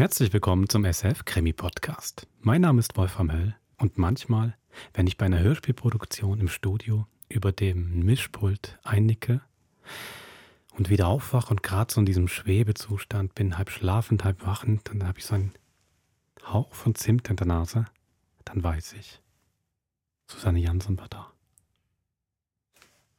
Herzlich willkommen zum SF Krimi Podcast. Mein Name ist Wolfram Höll und manchmal, wenn ich bei einer Hörspielproduktion im Studio über dem Mischpult einnicke und wieder aufwache und gerade so in diesem Schwebezustand bin, halb schlafend, halb wachend, dann habe ich so einen Hauch von Zimt in der Nase, dann weiß ich, Susanne Jansson war da.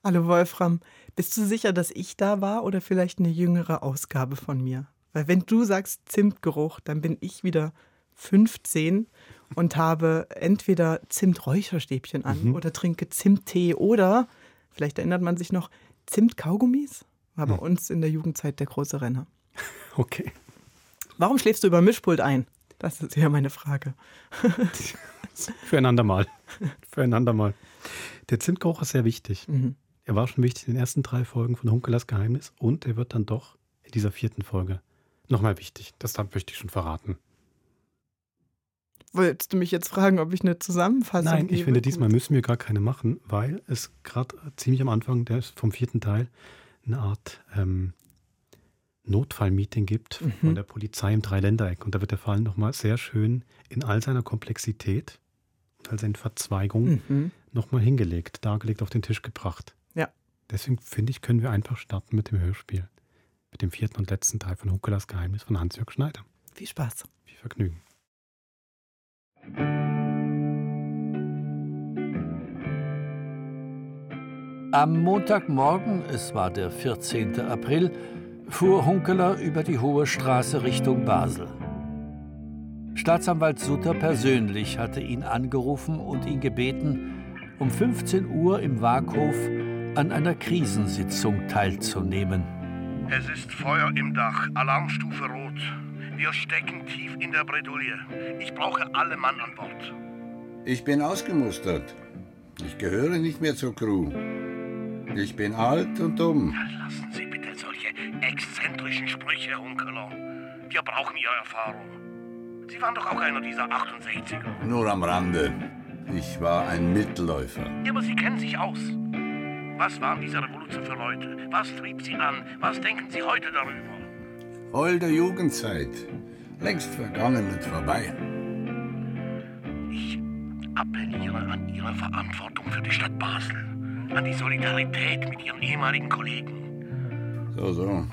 Hallo Wolfram, bist du sicher, dass ich da war oder vielleicht eine jüngere Ausgabe von mir? Weil wenn du sagst Zimtgeruch, dann bin ich wieder 15 und habe entweder Zimträucherstäbchen an mhm. oder trinke Zimttee oder, vielleicht erinnert man sich noch, Zimtkaugummis. War bei mhm. uns in der Jugendzeit der große Renner. Okay. Warum schläfst du über Mischpult ein? Das ist ja meine Frage. Füreinander mal. Füreinander mal. Der Zimtgeruch ist sehr wichtig. Mhm. Er war schon wichtig in den ersten drei Folgen von Hunkelers Geheimnis und er wird dann doch in dieser vierten Folge nochmal wichtig. Das möchte ich schon verraten. Wolltest du mich jetzt fragen, ob ich eine Zusammenfassung Nein, gebe? ich finde, diesmal müssen wir gar keine machen, weil es gerade ziemlich am Anfang des, vom vierten Teil eine Art ähm, Notfallmeeting gibt mhm. von der Polizei im Dreiländereck. Und da wird der Fall nochmal sehr schön in all seiner Komplexität und all seinen Verzweigungen mhm. nochmal hingelegt, dargelegt, auf den Tisch gebracht. Ja. Deswegen finde ich, können wir einfach starten mit dem Hörspiel. Mit dem vierten und letzten Teil von Huckelas Geheimnis von Hans-Jörg Schneider. Viel Spaß. Viel Vergnügen. Am Montagmorgen, es war der 14. April, fuhr Hunkeler über die Hohe Straße Richtung Basel. Staatsanwalt Sutter persönlich hatte ihn angerufen und ihn gebeten, um 15 Uhr im Waghof an einer Krisensitzung teilzunehmen. Es ist Feuer im Dach, Alarmstufe rot. Wir stecken tief in der Bredouille. Ich brauche alle Mann an Bord. Ich bin ausgemustert. Ich gehöre nicht mehr zur Crew. Ich bin alt und dumm. Lassen Sie bitte solche exzentrischen Sprüche, Hunkeler. Wir brauchen Ihre Erfahrung. Sie waren doch auch einer dieser 68er. Nur am Rande. Ich war ein Mittelläufer. Ja, aber Sie kennen sich aus. Was waren diese Revolution für Leute? Was trieb sie an? Was denken Sie heute darüber? Holde Jugendzeit. Längst vergangen und vorbei. Ich appelliere an Ihre Verantwortung für die Stadt Basel. An die Solidarität mit Ihren ehemaligen Kollegen. So, so.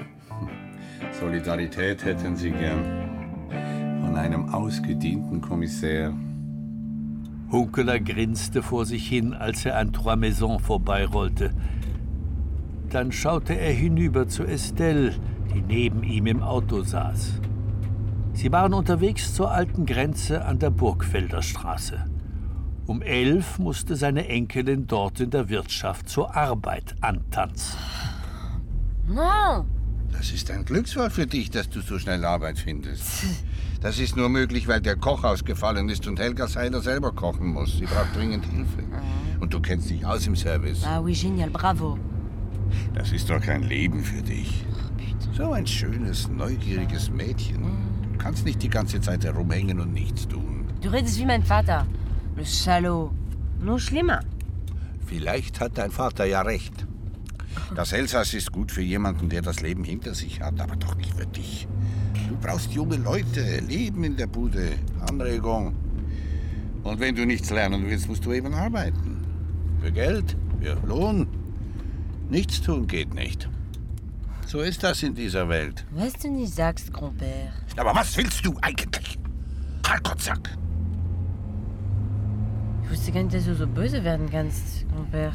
Solidarität hätten Sie gern. Von einem ausgedienten Kommissär. Hunkeler grinste vor sich hin, als er an Trois Maisons vorbeirollte. Dann schaute er hinüber zu Estelle, die neben ihm im Auto saß. Sie waren unterwegs zur alten Grenze an der Burgfelder Straße. Um elf musste seine Enkelin dort in der Wirtschaft zur Arbeit antanzen. No. Das ist ein Glücksfall für dich, dass du so schnell Arbeit findest. Das ist nur möglich, weil der Koch ausgefallen ist und Helga Seiler selber kochen muss. Sie braucht dringend Hilfe. Mhm. Und du kennst dich aus im Service. Ah oui, génial, bravo. Das ist doch kein Leben für dich. So ein schönes, neugieriges Mädchen. Mhm. Du kannst nicht die ganze Zeit herumhängen und nichts tun. Du redest wie mein Vater. Le Salaud. Nur schlimmer. Vielleicht hat dein Vater ja recht. Das Elsass ist gut für jemanden, der das Leben hinter sich hat, aber doch nicht für dich. Du brauchst junge Leute, Leben in der Bude, Anregung. Und wenn du nichts lernen willst, musst du eben arbeiten. Für Geld, für Lohn. Nichts tun geht nicht. So ist das in dieser Welt. Was du nicht sagst, Grand-Père. Aber was willst du eigentlich? Hartkottsack! Ich wusste gar nicht, dass du so böse werden kannst, Grand-Père.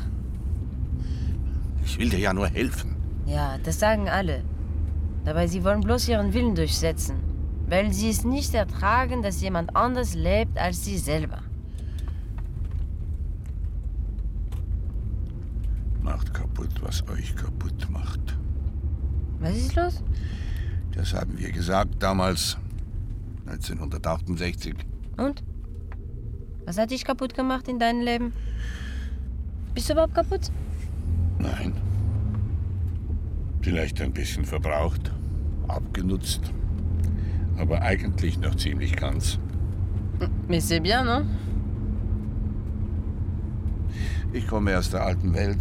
Ich will dir ja nur helfen. Ja, das sagen alle. Dabei sie wollen bloß ihren Willen durchsetzen, weil sie es nicht ertragen, dass jemand anders lebt als sie selber. Macht kaputt, was euch kaputt macht. Was ist los? Das haben wir gesagt damals, 1968. Und? Was hat dich kaputt gemacht in deinem Leben? Bist du überhaupt kaputt? Nein. Vielleicht ein bisschen verbraucht, abgenutzt, aber eigentlich noch ziemlich ganz. Mais c'est bien, non? Ich komme aus der alten Welt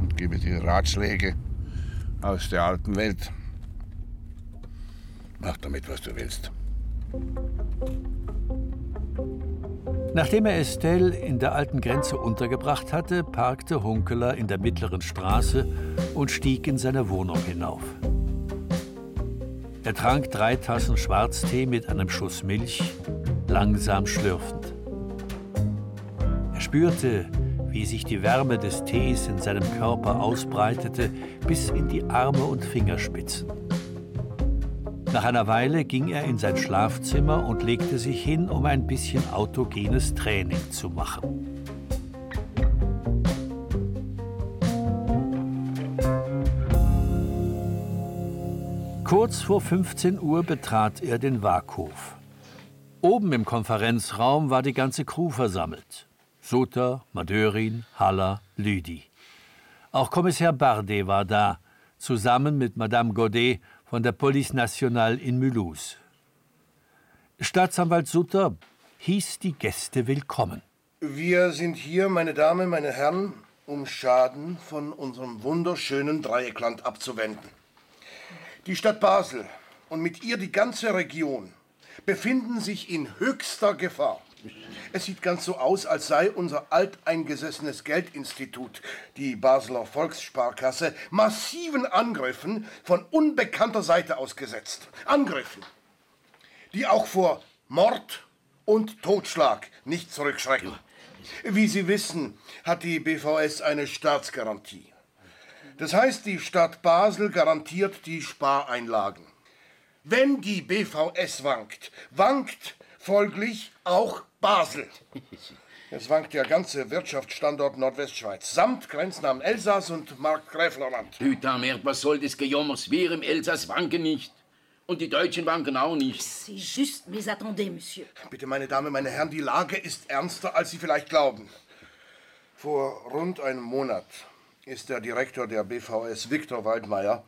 und gebe dir Ratschläge aus der alten Welt. Mach damit, was du willst. Nachdem er Estelle in der alten Grenze untergebracht hatte, parkte Hunkeler in der mittleren Straße und stieg in seine Wohnung hinauf. Er trank drei Tassen Schwarztee mit einem Schuss Milch, langsam schlürfend. Er spürte, wie sich die Wärme des Tees in seinem Körper ausbreitete bis in die Arme und Fingerspitzen. Nach einer Weile ging er in sein Schlafzimmer und legte sich hin, um ein bisschen autogenes Training zu machen. Kurz vor 15 Uhr betrat er den Waghof. Oben im Konferenzraum war die ganze Crew versammelt. Sutter, Madörin, Haller, Lüdi. Auch Kommissar Bardet war da, zusammen mit Madame Godet von der Police Nationale in Mulhouse. Staatsanwalt Sutter hieß die Gäste willkommen. Wir sind hier, meine Damen, meine Herren, um Schaden von unserem wunderschönen Dreieckland abzuwenden. Die Stadt Basel und mit ihr die ganze Region befinden sich in höchster Gefahr. Es sieht ganz so aus, als sei unser alteingesessenes Geldinstitut, die Basler Volkssparkasse, massiven Angriffen von unbekannter Seite ausgesetzt. Angriffen, die auch vor Mord und Totschlag nicht zurückschrecken. Wie Sie wissen, hat die BVS eine Staatsgarantie. Das heißt, die Stadt Basel garantiert die Spareinlagen. Wenn die BVS wankt, wankt folglich auch Basel. Es wankt der ganze Wirtschaftsstandort Nordwestschweiz, samt Grenznamen Elsass und Markgräflerland. Merde, was soll das Gejommers? Wir im Elsass wanken nicht. Und die Deutschen wanken auch nicht. C'est juste, mais attendez, monsieur. Bitte, meine Damen, meine Herren, die Lage ist ernster, als Sie vielleicht glauben. Vor rund einem Monat ist der Direktor der BVS, Viktor Waldmeier,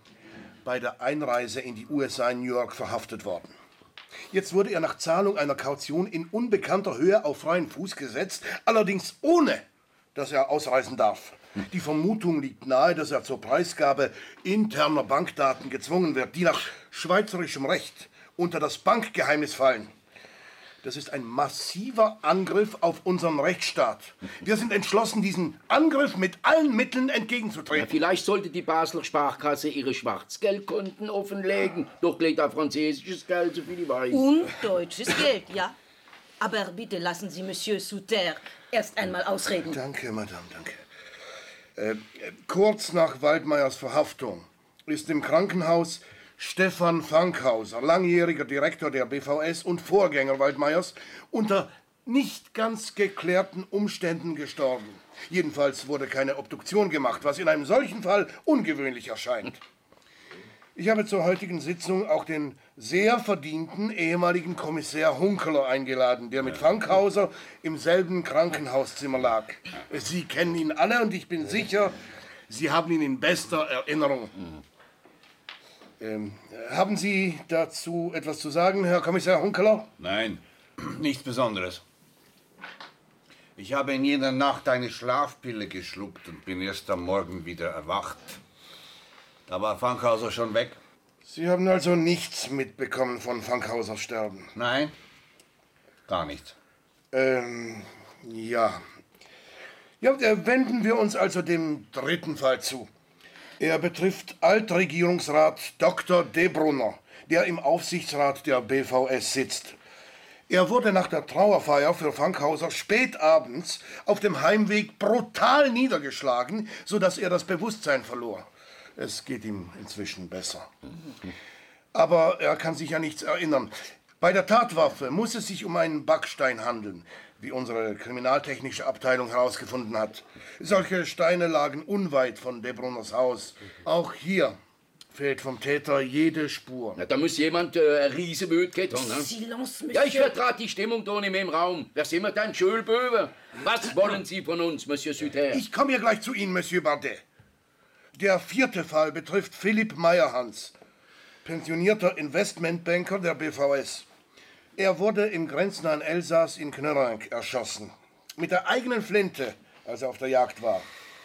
bei der Einreise in die USA in New York verhaftet worden. Jetzt wurde er nach Zahlung einer Kaution in unbekannter Höhe auf freien Fuß gesetzt, allerdings ohne, dass er ausreisen darf. Die Vermutung liegt nahe, dass er zur Preisgabe interner Bankdaten gezwungen wird, die nach schweizerischem Recht unter das Bankgeheimnis fallen. Das ist ein massiver Angriff auf unseren Rechtsstaat. Wir sind entschlossen, diesen Angriff mit allen Mitteln Ja, entgegenzutreten. vielleicht sollte die Basler Sparkasse ihre Schwarzgeldkonten offenlegen. Doch legt da französisches Geld, so viel ich weiß. Und deutsches Geld, ja. Aber bitte lassen Sie Monsieur Souter erst einmal ausreden. Danke, Madame, danke. Äh, kurz nach Waldmeiers Verhaftung ist im Krankenhaus Stefan Fankhauser, langjähriger Direktor der BVS und Vorgänger Waldmeiers, unter nicht ganz geklärten Umständen gestorben. Jedenfalls wurde keine Obduktion gemacht, was in einem solchen Fall ungewöhnlich erscheint. Ich habe zur heutigen Sitzung auch den sehr verdienten ehemaligen Kommissär Hunkeler eingeladen, der mit Fankhauser im selben Krankenhauszimmer lag. Sie kennen ihn alle und ich bin sicher, Sie haben ihn in bester Erinnerung. Ähm, haben Sie dazu etwas zu sagen, Herr Kommissar Hunkeler? Nein, nichts Besonderes. Ich habe in jener Nacht eine Schlafpille geschluckt und bin erst am Morgen wieder erwacht. Da war Fankhauser schon weg. Sie haben also nichts mitbekommen von Fankhausers Sterben. Nein, gar nichts. Ähm, ja. Ja, äh, wenden wir uns also dem dritten Fall zu. Er betrifft Altregierungsrat Dr. Debrunner, der im Aufsichtsrat der BVS sitzt. Er wurde nach der Trauerfeier für Fankhauser spät abends auf dem Heimweg brutal niedergeschlagen, sodass er das Bewusstsein verlor. Es geht ihm inzwischen besser. Aber er kann sich ja nichts erinnern. Bei der Tatwaffe muss es sich um einen Backstein handeln, wie unsere kriminaltechnische Abteilung herausgefunden hat. Solche Steine lagen unweit von Debrunners Haus. Auch hier fehlt vom Täter jede Spur. Na, da muss jemand äh, eine riese getan, ne? Silence, Ja, ich Monsieur. vertrate die Stimmung da nicht mehr im Raum. Wer sind wir denn? Schulböwe? Was wollen Sie von uns, Monsieur Suter? Ich komme hier gleich zu Ihnen, Monsieur Bardet. Der vierte Fall betrifft Philipp Meyerhans, pensionierter Investmentbanker der BVS. Er wurde im grenznahen Elsass in Knörrank erschossen. Mit der eigenen Flinte, als er auf der Jagd war.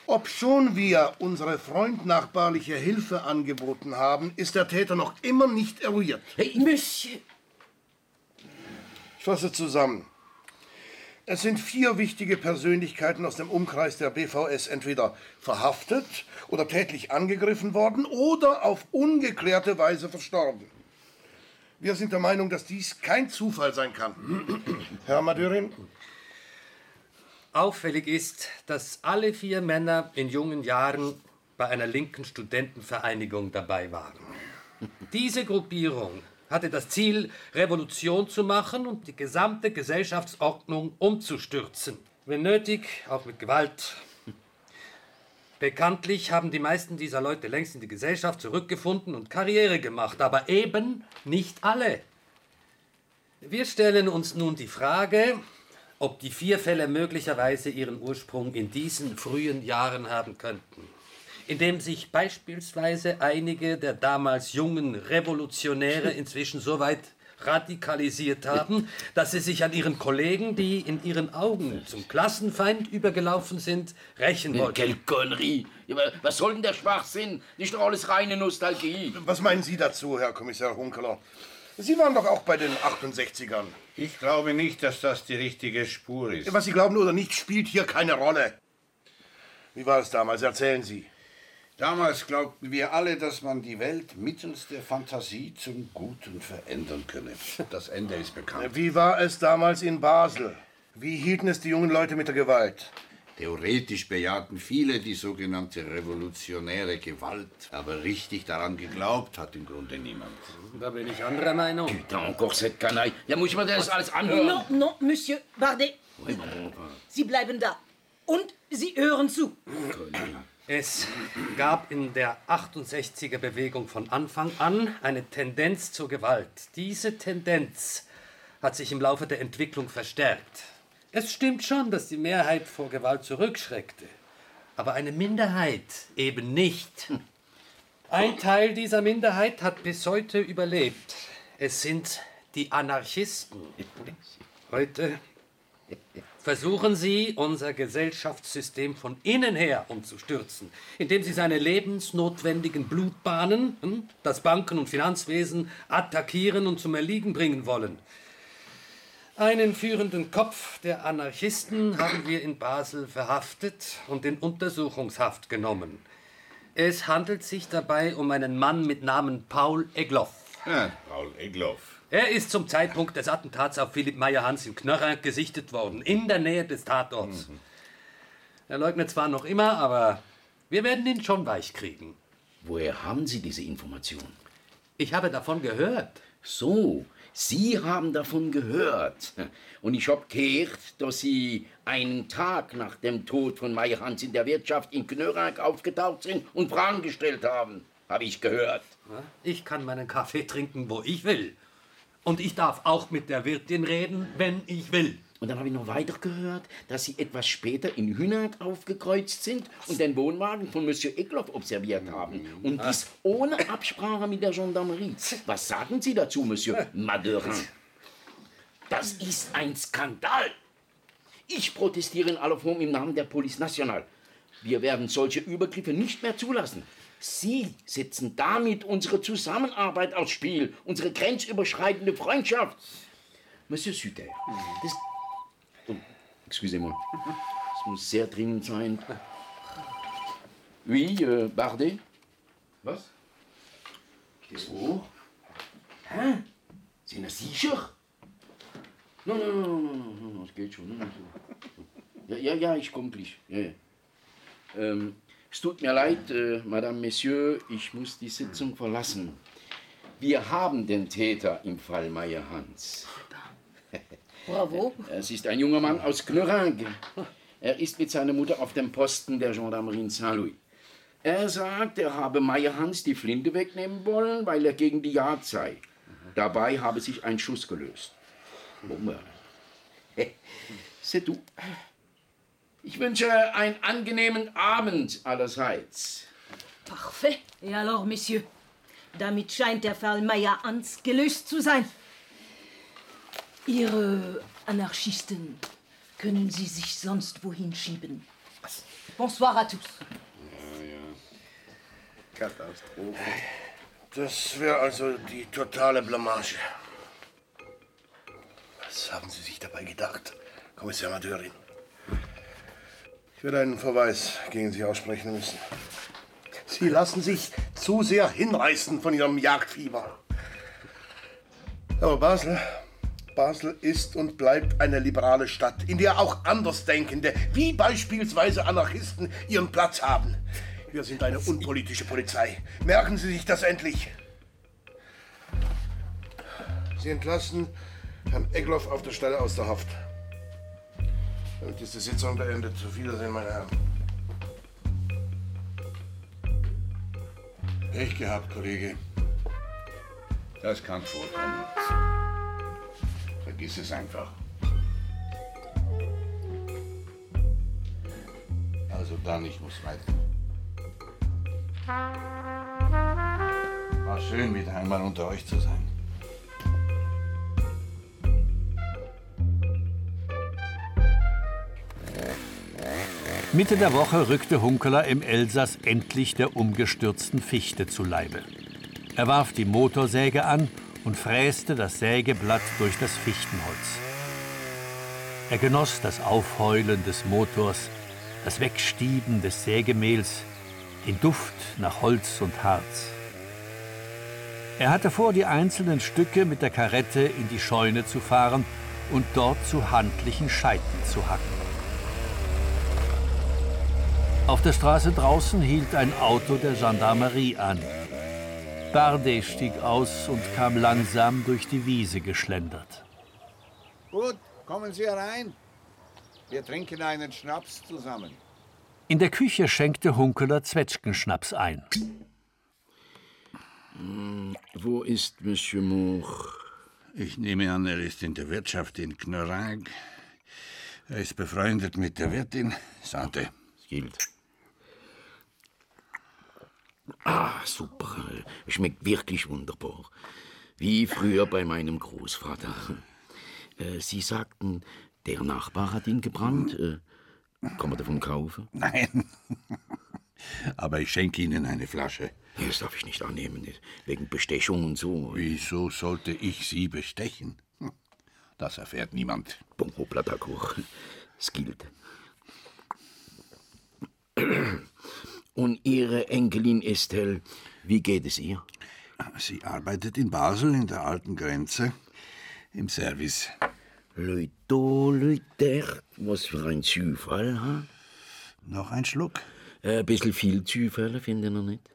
Obschon wir unsere freundnachbarliche Hilfe angeboten haben, ist der Täter noch immer nicht eruiert. Monsieur, Ich fasse zusammen. Es sind vier wichtige Persönlichkeiten aus dem Umkreis der BVS entweder verhaftet oder tätlich angegriffen worden oder auf ungeklärte Weise verstorben. Wir sind der Meinung, dass dies kein Zufall sein kann. Herr Madurin? Auffällig ist, dass alle vier Männer in jungen Jahren bei einer linken Studentenvereinigung dabei waren. Diese Gruppierung hatte das Ziel, Revolution zu machen und die gesamte Gesellschaftsordnung umzustürzen. Wenn nötig, auch mit Gewalt. Bekanntlich haben die meisten dieser Leute längst in die Gesellschaft zurückgefunden und Karriere gemacht, aber eben nicht alle. Wir stellen uns nun die Frage, ob die vier Fälle möglicherweise ihren Ursprung in diesen frühen Jahren haben könnten, indem sich beispielsweise einige der damals jungen Revolutionäre inzwischen so weit radikalisiert haben, dass sie sich an ihren Kollegen, die in ihren Augen zum Klassenfeind übergelaufen sind, rächen wollten. Quelle Connerie. Was soll denn der Schwachsinn? Das ist doch alles reine Nostalgie. Was meinen Sie dazu, Herr Kommissar Hunkeler? Sie waren doch auch bei den 68ern. Ich glaube nicht, dass das die richtige Spur ist. Was Sie glauben oder nicht, spielt hier keine Rolle. Wie war es damals? Erzählen Sie. Damals glaubten wir alle, dass man die Welt mittels der Fantasie zum Guten verändern könne. Das Ende ist bekannt. Wie war es damals in Basel? Wie hielten es die jungen Leute mit der Gewalt? Theoretisch bejahten viele die sogenannte revolutionäre Gewalt, aber richtig daran geglaubt hat im Grunde niemand. Da bin ich anderer Meinung. Putain, encore cette canaille. Ja, muss ich mir das alles anhören? Non, non, Monsieur Bardet. Sie bleiben da. Und Sie hören zu. Es gab in der 68er Bewegung von Anfang an eine Tendenz zur Gewalt. Diese Tendenz hat sich im Laufe der Entwicklung verstärkt. Es stimmt schon, dass die Mehrheit vor Gewalt zurückschreckte, aber eine Minderheit eben nicht. Ein Teil dieser Minderheit hat bis heute überlebt. Es sind die Anarchisten. Heute versuchen sie, unser Gesellschaftssystem von innen her umzustürzen, indem sie seine lebensnotwendigen Blutbahnen, hm, das Banken- und Finanzwesen, attackieren und zum Erliegen bringen wollen. Einen führenden Kopf der Anarchisten haben wir in Basel verhaftet und in Untersuchungshaft genommen. Es handelt sich dabei um einen Mann mit Namen Paul Egloff. Ja, Paul Egloff. Er ist zum Zeitpunkt des Attentats auf Philipp Meyer-Hans in Knörrer gesichtet worden, in der Nähe des Tatorts. Er leugnet zwar noch immer, aber wir werden ihn schon weich kriegen. Woher haben Sie diese Information? Ich habe davon gehört. So, Sie haben davon gehört. Und ich habe gehört, dass Sie einen Tag nach dem Tod von Meyer Hans in der Wirtschaft in Knörrag aufgetaucht sind und Fragen gestellt haben. Habe ich gehört. Ich kann meinen Kaffee trinken, wo ich will. Und ich darf auch mit der Wirtin reden, wenn ich will. Und dann habe ich noch weiter gehört, dass Sie etwas später in Hünag aufgekreuzt sind und den Wohnwagen von Monsieur Egloff observiert haben. Und dies ohne Absprache mit der Gendarmerie. Was sagen Sie dazu, Monsieur Madurin? Das ist ein Skandal. Ich protestiere in aller Form im Namen der Police Nationale. Wir werden solche Übergriffe nicht mehr zulassen. Sie setzen damit unsere Zusammenarbeit aufs Spiel, unsere grenzüberschreitende Freundschaft. Monsieur Suter, das... Oh, excusez-moi. Das muss sehr dringend sein. Oui, euh, Bardet? Was? Oh? Hä? Sind Sie sicher? Nein, nein, nein, nein, nein, das geht schon. So. Ja, ja, ja, ich komme gleich. Ja, ja. Ähm, es tut mir leid, äh, Madame, Messieurs, ich muss die Sitzung verlassen. Wir haben den Täter im Fall Meyer Hans. Bravo. Es ist ein junger Mann aus Knurrange. Er ist mit seiner Mutter auf dem Posten der Gendarmerie in Saint-Louis. Er sagt, er habe Meyer Hans die Flinte wegnehmen wollen, weil er gegen die Jagd sei. Dabei habe sich ein Schuss gelöst. Bombe. C'est tout. Ich wünsche einen angenehmen Abend allerseits. Parfait. Et alors, Messieurs? Damit scheint der Fall Meyer-Ans gelöst zu sein. Ihre Anarchisten können Sie sich sonst wohin schieben. Bonsoir à tous. Katastrophe. Das wäre also die totale Blamage. Was haben Sie sich dabei gedacht, Kommissar Madörin? Ich werde einen Verweis gegen Sie aussprechen müssen. Sie lassen sich zu sehr hinreißen von Ihrem Jagdfieber. Aber Basel, Basel ist und bleibt eine liberale Stadt, in der auch Andersdenkende, wie beispielsweise Anarchisten, ihren Platz haben. Wir sind eine unpolitische Polizei. Merken Sie sich das endlich. Sie entlassen Herrn Egloff auf der Stelle aus der Haft. Damit ist die Sitzung beendet. Auf Wiedersehen, meine Herren. Pech gehabt, Kollege. Das kann vorkommen. Vergiss es einfach. Also dann, ich muss weiter. War schön, wieder einmal unter euch zu sein. Mitte der Woche rückte Hunkeler im Elsass endlich der umgestürzten Fichte zu Leibe. Er warf die Motorsäge an und fräste das Sägeblatt durch das Fichtenholz. Er genoss das Aufheulen des Motors, das Wegstieben des Sägemehls, den Duft nach Holz und Harz. Er hatte vor, die einzelnen Stücke mit der Karette in die Scheune zu fahren und dort zu handlichen Scheiten zu hacken. Auf der Straße draußen hielt ein Auto der Gendarmerie an. Bardet stieg aus und kam langsam durch die Wiese geschlendert. Gut, kommen Sie herein. Wir trinken einen Schnaps zusammen. In der Küche schenkte Hunkeler Zwetschgenschnaps ein. Hm, wo ist Monsieur Moore? Ich nehme an, er ist in der Wirtschaft in Knorag. Er ist befreundet mit der Wirtin, Sante. Gilt. Ah, super. Schmeckt wirklich wunderbar. Wie früher bei meinem Großvater. Äh, Sie sagten, der Nachbar hat ihn gebrannt. Äh, kann man davon kaufen? Nein. Aber ich schenke Ihnen eine Flasche. Das darf ich nicht annehmen. Wegen Bestechung und so. Wieso sollte ich Sie bestechen? Das erfährt niemand. Bon, hoppla. Es gilt. Und Ihre Enkelin Estelle, wie geht es ihr? Sie arbeitet in Basel in der alten Grenze im Service. Leute, Leute, was für ein Zufall, ha? Noch ein Schluck? Ein Äh, bisschen viel Zufälle, finden Sie nicht?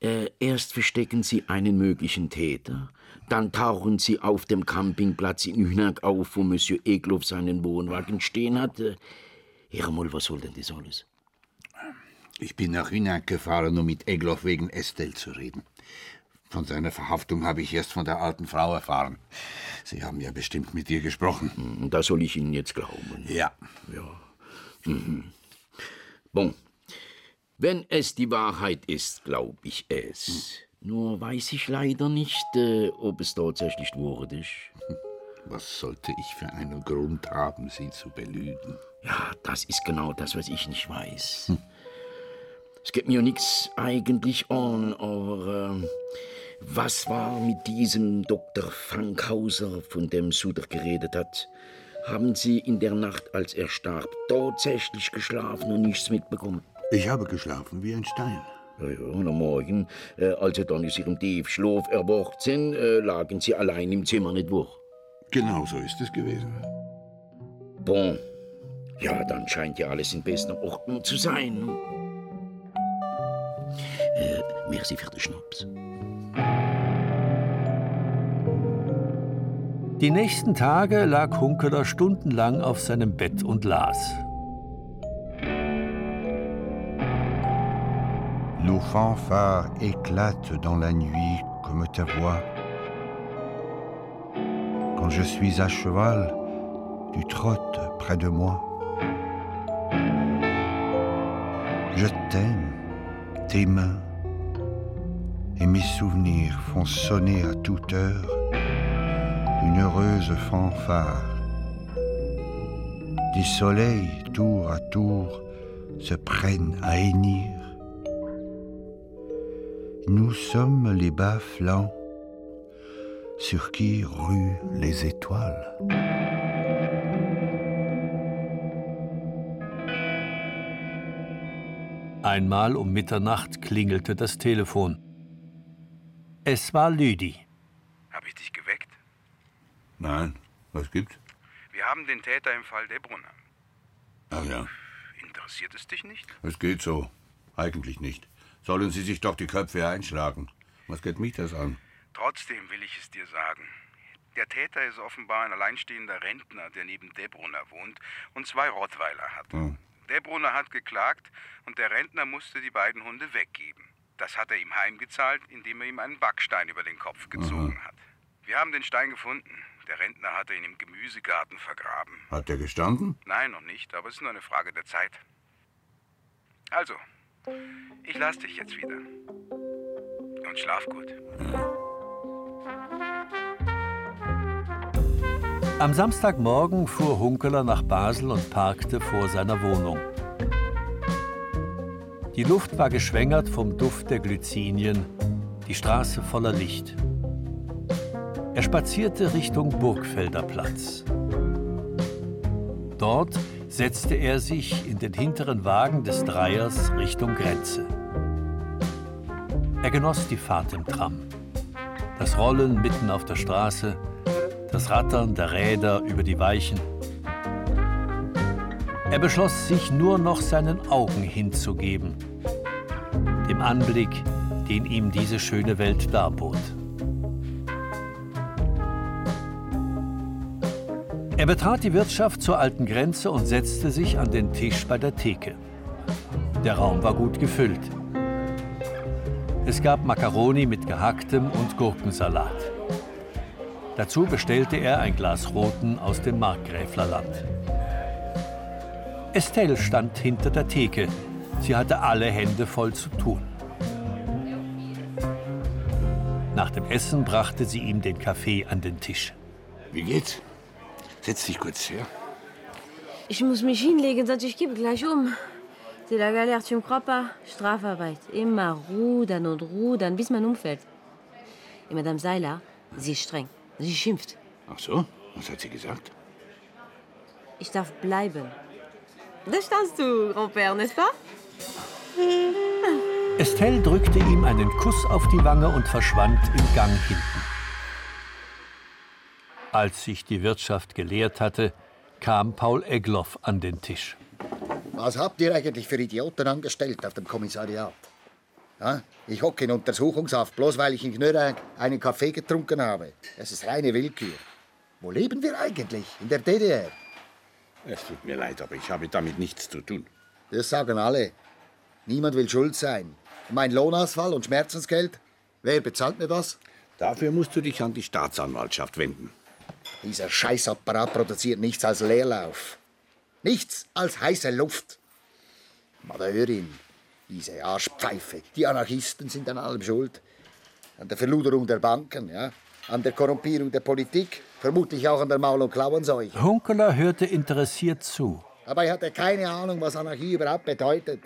Äh, erst verstecken Sie einen möglichen Täter, dann tauchen Sie auf dem Campingplatz in Hühnag auf, wo Monsieur Egloff seinen Wohnwagen stehen hat. Äh, Hör mal, was soll denn das alles? Ich bin nach Hünak gefahren, um mit Egloff wegen Estelle zu reden. Von seiner Verhaftung habe ich erst von der alten Frau erfahren. Sie haben ja bestimmt mit ihr gesprochen. Hm, Da soll ich Ihnen jetzt glauben. Ja. Ja. Mhm. Bon. Wenn es die Wahrheit ist, glaube ich es. Nur weiß ich leider nicht, äh, ob es tatsächlich ist. Was sollte ich für einen Grund haben, Sie zu belügen? Ja, das ist genau das, was ich nicht weiß. Es geht mir nichts eigentlich an, aber ähm, was war mit diesem Dr. Fankhauser, von dem Suter geredet hat? Haben Sie in der Nacht, als er starb, tatsächlich geschlafen und nichts mitbekommen? Ich habe geschlafen wie ein Stein. Ja, ja, und am Morgen, äh, als Sie dann aus Ihrem Tiefschlaf erwacht sind, äh, lagen Sie allein im Zimmer, nicht wahr? Genau so ist es gewesen. Bon. Ja, dann scheint ja alles in bester Ordnung zu sein. Äh, merci für den Schnaps. Die nächsten Tage lag Hunkeler stundenlang auf seinem Bett und las. Nos fanfares éclatent dans la nuit comme ta voix. Quand je suis à cheval, tu trottes près de moi. Je t'aime, tes mains et mes souvenirs font sonner à toute heure une heureuse fanfare. Des soleils tour à tour se prennent à hennir. Nous sommes les bas flancs Sur qui rue les étoiles Einmal um Mitternacht klingelte das Telefon. Es war Lüdi. Hab ich dich geweckt? Nein, was gibt's? Wir haben den Täter im Fall Debrunner. Ach ja, Interessiert es dich nicht? es geht so. Eigentlich nicht. Sollen Sie sich doch die Köpfe einschlagen. Was geht mich das an? Trotzdem will ich es dir sagen. Der Täter ist offenbar ein alleinstehender Rentner, der neben Debrunner wohnt und zwei Rottweiler hat. Hm. Debrunner hat geklagt und der Rentner musste die beiden Hunde weggeben. Das hat er ihm heimgezahlt, indem er ihm einen Backstein über den Kopf gezogen hat. Wir haben den Stein gefunden. Der Rentner hatte ihn im Gemüsegarten vergraben. Hat der gestanden? Nein, noch nicht, aber es ist nur eine Frage der Zeit. Also, ich lass dich jetzt wieder. Und schlaf gut. Am Samstagmorgen fuhr Hunkeler nach Basel und parkte vor seiner Wohnung. Die Luft war geschwängert vom Duft der Glycinien, die Straße voller Licht. Er spazierte Richtung Burgfelder Platz. Dort setzte er sich in den hinteren Wagen des Dreiers Richtung Grenze. Er genoss die Fahrt im Tram. Das Rollen mitten auf der Straße, das Rattern der Räder über die Weichen. Er beschloss, sich nur noch seinen Augen hinzugeben, dem Anblick, den ihm diese schöne Welt darbot. Er betrat die Wirtschaft zur alten Grenze und setzte sich an den Tisch bei der Theke. Der Raum war gut gefüllt. Es gab Makaroni mit gehacktem und Gurkensalat. Dazu bestellte er ein Glas Roten aus dem Markgräflerland. Estelle stand hinter der Theke. Sie hatte alle Hände voll zu tun. Nach dem Essen brachte sie ihm den Kaffee an den Tisch. Wie geht's? Setz dich kurz her. Ich muss mich hinlegen, sonst ich gebe gleich um. C'est la galère, tu me crois pas? Strafarbeit. Immer rudern und rudern, bis man umfällt. Madame Seiler, sie ist streng. Sie schimpft. Ach so? Was hat sie gesagt? Ich darf bleiben. Da standst du, Grand-Père, n'est-ce pas? Estelle drückte ihm einen Kuss auf die Wange und verschwand im Gang hinten. Als sich die Wirtschaft geleert hatte, kam Paul Egloff an den Tisch. Was habt ihr eigentlich für Idioten angestellt auf dem Kommissariat? Ja? Ich hocke in Untersuchungshaft, bloß weil ich in Knörrag einen Kaffee getrunken habe. Es ist reine Willkür. Wo leben wir eigentlich? In der DDR? Es tut mir leid, aber ich habe damit nichts zu tun. Das sagen alle. Niemand will schuld sein. Mein Lohnausfall und Schmerzensgeld? Wer bezahlt mir das? Dafür musst du dich an die Staatsanwaltschaft wenden. Dieser Scheißapparat produziert nichts als Leerlauf. Nichts als heiße Luft. Madeurin, diese Arschpfeife. Die Anarchisten sind an allem schuld. An der Verluderung der Banken, ja? an der Korrumpierung der Politik, vermutlich auch an der Maul- und Klauenseuche. Hunkeler hörte interessiert zu, Dabei hat er keine Ahnung, was Anarchie überhaupt bedeutet.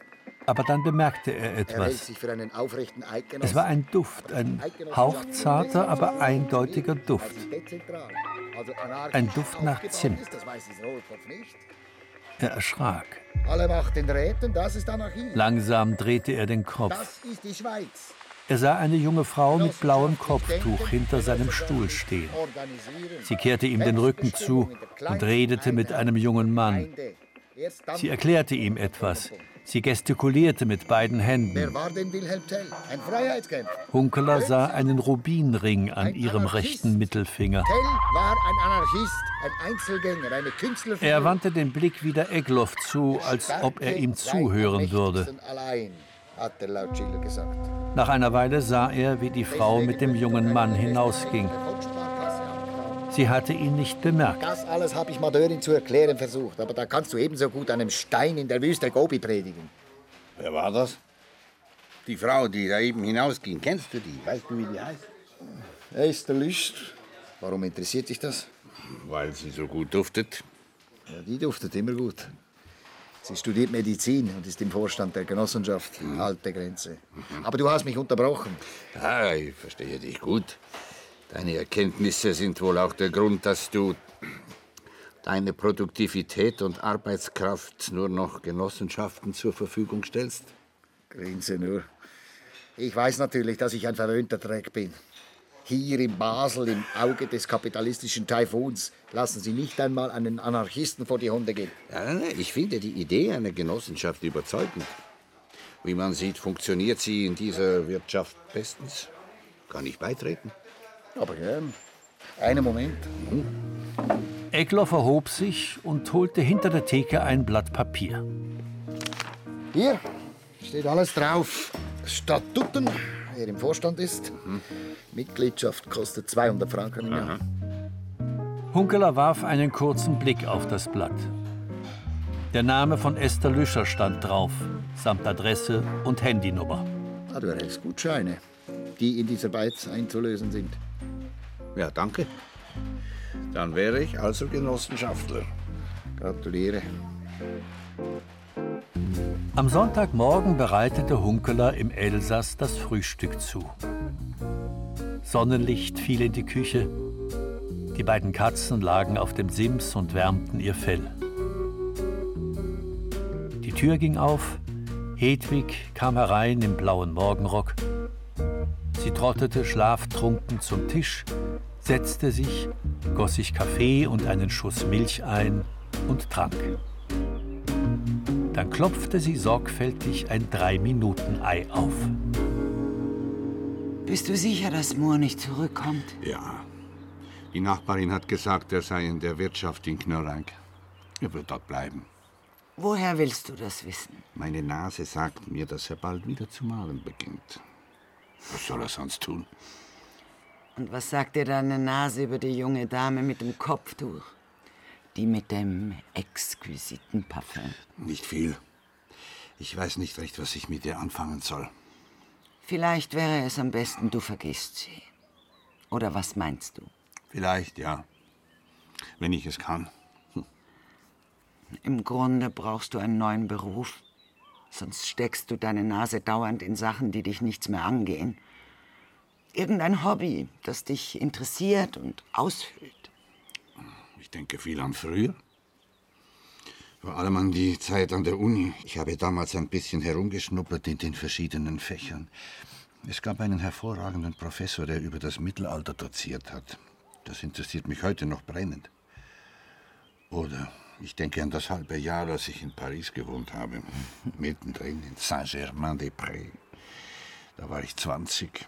aber dann bemerkte er Er hält etwas. sich für einen aufrechten Eidgenossen. Es war ein Duft, ein hauchzarter, aber eindeutiger Duft. Also Ein Duft nach Zimt. Er erschrak. Alle Macht in Räten, das ist Anarchie. Langsam drehte er den Kopf. Das ist die Schweiz. Er sah eine junge Frau mit blauem Kopftuch hinter seinem Stuhl stehen. Sie kehrte ihm den Rücken zu und redete mit einem jungen Mann. Sie erklärte ihm etwas. Sie gestikulierte mit beiden Wer Händen. war denn Wilhelm Tell? Ein Freiheitskämpfer. Hunkeler sah einen Rubinring an ihrem rechten Mittelfinger. Tell war ein Anarchist, ein Einzelgänger, eine Künstlerfigur. Er wandte den Blick wieder Egloff zu, als ob er ihm zuhören würde. Allein, hat laut Schiller gesagt. Nach einer Weile sah er, wie die Frau mit dem jungen Mann hinausging. Sie hatte ihn nicht bemerkt. Das alles habe ich Madeurin zu erklären versucht, aber da kannst du ebenso gut einem Stein in der Wüste Gobi predigen. Wer war das? Die Frau, die da eben hinausging. Kennst du die? Weißt du, wie die heißt? Esther Lüst. Warum interessiert dich das? Weil sie so gut duftet. Ja, die duftet immer gut. Sie studiert Medizin und ist im Vorstand der Genossenschaft Alte Grenze. Aber du hast mich unterbrochen. Ja, ich verstehe dich gut. Deine Erkenntnisse sind wohl auch der Grund, dass du deine Produktivität und Arbeitskraft nur noch Genossenschaften zur Verfügung stellst? Grinse nur. Ich weiß natürlich, dass ich ein verwöhnter Dreck bin. Hier in Basel, im Auge des kapitalistischen Taifuns, lassen Sie nicht einmal einen Anarchisten vor die Hunde gehen. Ja, ich finde die Idee einer Genossenschaft überzeugend. Wie man sieht, funktioniert sie in dieser Wirtschaft bestens. Kann ich beitreten? Aber gern. Einen Moment. Egloff erhob sich und holte hinter der Theke ein Blatt Papier. Hier steht alles drauf. Statuten, wer im Vorstand ist. Mitgliedschaft kostet 200 Franken im Jahr. Hunkeler warf einen kurzen Blick auf das Blatt. Der Name von Esther Lüscher stand drauf, samt Adresse und Handynummer. Ah, du erhältst Gutscheine, die in dieser Beiz einzulösen sind. Ja, danke. Dann wäre ich also Genossenschaftler. Gratuliere. Am Sonntagmorgen bereitete Hunkeler im Elsass das Frühstück zu. Sonnenlicht fiel in die Küche. Die beiden Katzen lagen auf dem Sims und wärmten ihr Fell. Die Tür ging auf. Hedwig kam herein im blauen Morgenrock. Sie trottete schlaftrunken zum Tisch, setzte sich, goss sich Kaffee und einen Schuss Milch ein und trank. Dann klopfte sie sorgfältig ein Drei-Minuten-Ei auf. Bist du sicher, dass Moore nicht zurückkommt? Ja. Die Nachbarin hat gesagt, er sei in der Wirtschaft in Knörrank. Er wird dort bleiben. Woher willst du das wissen? Meine Nase sagt mir, dass er bald wieder zu malen beginnt. Was soll er sonst tun? Und was sagt dir deine Nase über die junge Dame mit dem Kopftuch? Die mit dem exquisiten Parfum. Nicht viel. Ich weiß nicht recht, was ich mit ihr anfangen soll. Vielleicht wäre es am besten, du vergisst sie. Oder was meinst du? Vielleicht, ja. Wenn ich es kann. Im Grunde brauchst du einen neuen Beruf. Sonst steckst du deine Nase dauernd in Sachen, die dich nichts mehr angehen. Irgendein Hobby, das dich interessiert und ausfüllt. Ich denke viel an früher. Vor allem an die Zeit an der Uni. Ich habe damals ein bisschen herumgeschnuppert in den verschiedenen Fächern. Es gab einen hervorragenden Professor, der über das Mittelalter doziert hat. Das interessiert mich heute noch brennend. Oder ich denke an das halbe Jahr, als ich in Paris gewohnt habe. Mittendrin in Saint-Germain-des-Prés. Da war ich 20.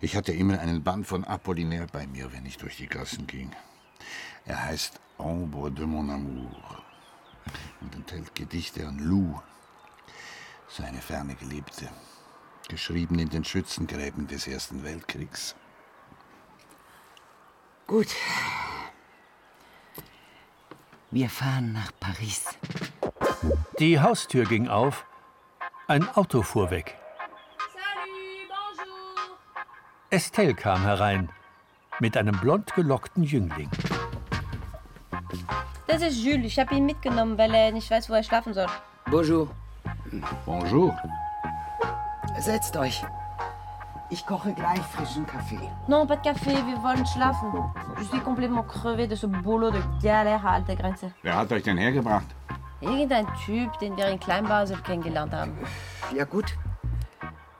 Ich hatte immer einen Band von Apollinaire bei mir, wenn ich durch die Gassen ging. Er heißt Ombre de mon amour und enthält Gedichte an Lou, seine ferne Geliebte, geschrieben in den Schützengräben des Ersten Weltkriegs. Gut. Wir fahren nach Paris. Die Haustür ging auf. Ein Auto fuhr weg. Estelle kam herein mit einem blond gelockten Jüngling. Das ist Jules. Ich habe ihn mitgenommen, weil er nicht weiß, wo er schlafen soll. Bonjour. Bonjour. Setzt euch. Ich koche gleich frischen Kaffee. Non, pas de café, wir wollen schlafen. Je suis complètement crevé de ce boulot de galère à alte Grenze. Wer hat euch denn hergebracht? Irgendein Typ, den wir in Kleinbasel kennengelernt haben. Ja gut.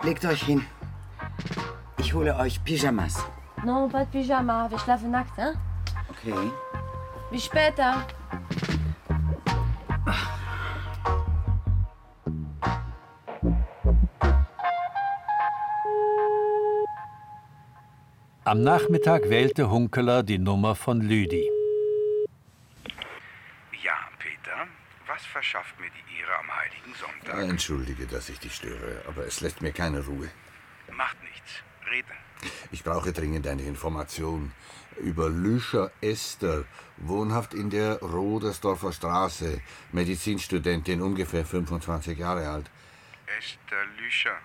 Legt euch hin. Ich hole euch Pyjamas. Non, pas de Pyjama, wir schlafen nackt, hein? Okay. Bis später. Am Nachmittag wählte Hunkeler die Nummer von Lüdi. Ja, Peter, was verschafft mir die Ehre am Heiligen Sonntag? Entschuldige, dass ich dich störe, aber es lässt mir keine Ruhe. Macht nichts. Rede. Ich brauche dringend eine Information über Lüscher Esther, wohnhaft in der Rodersdorfer Straße, Medizinstudentin, ungefähr 25 Jahre alt. Esther Lüscher,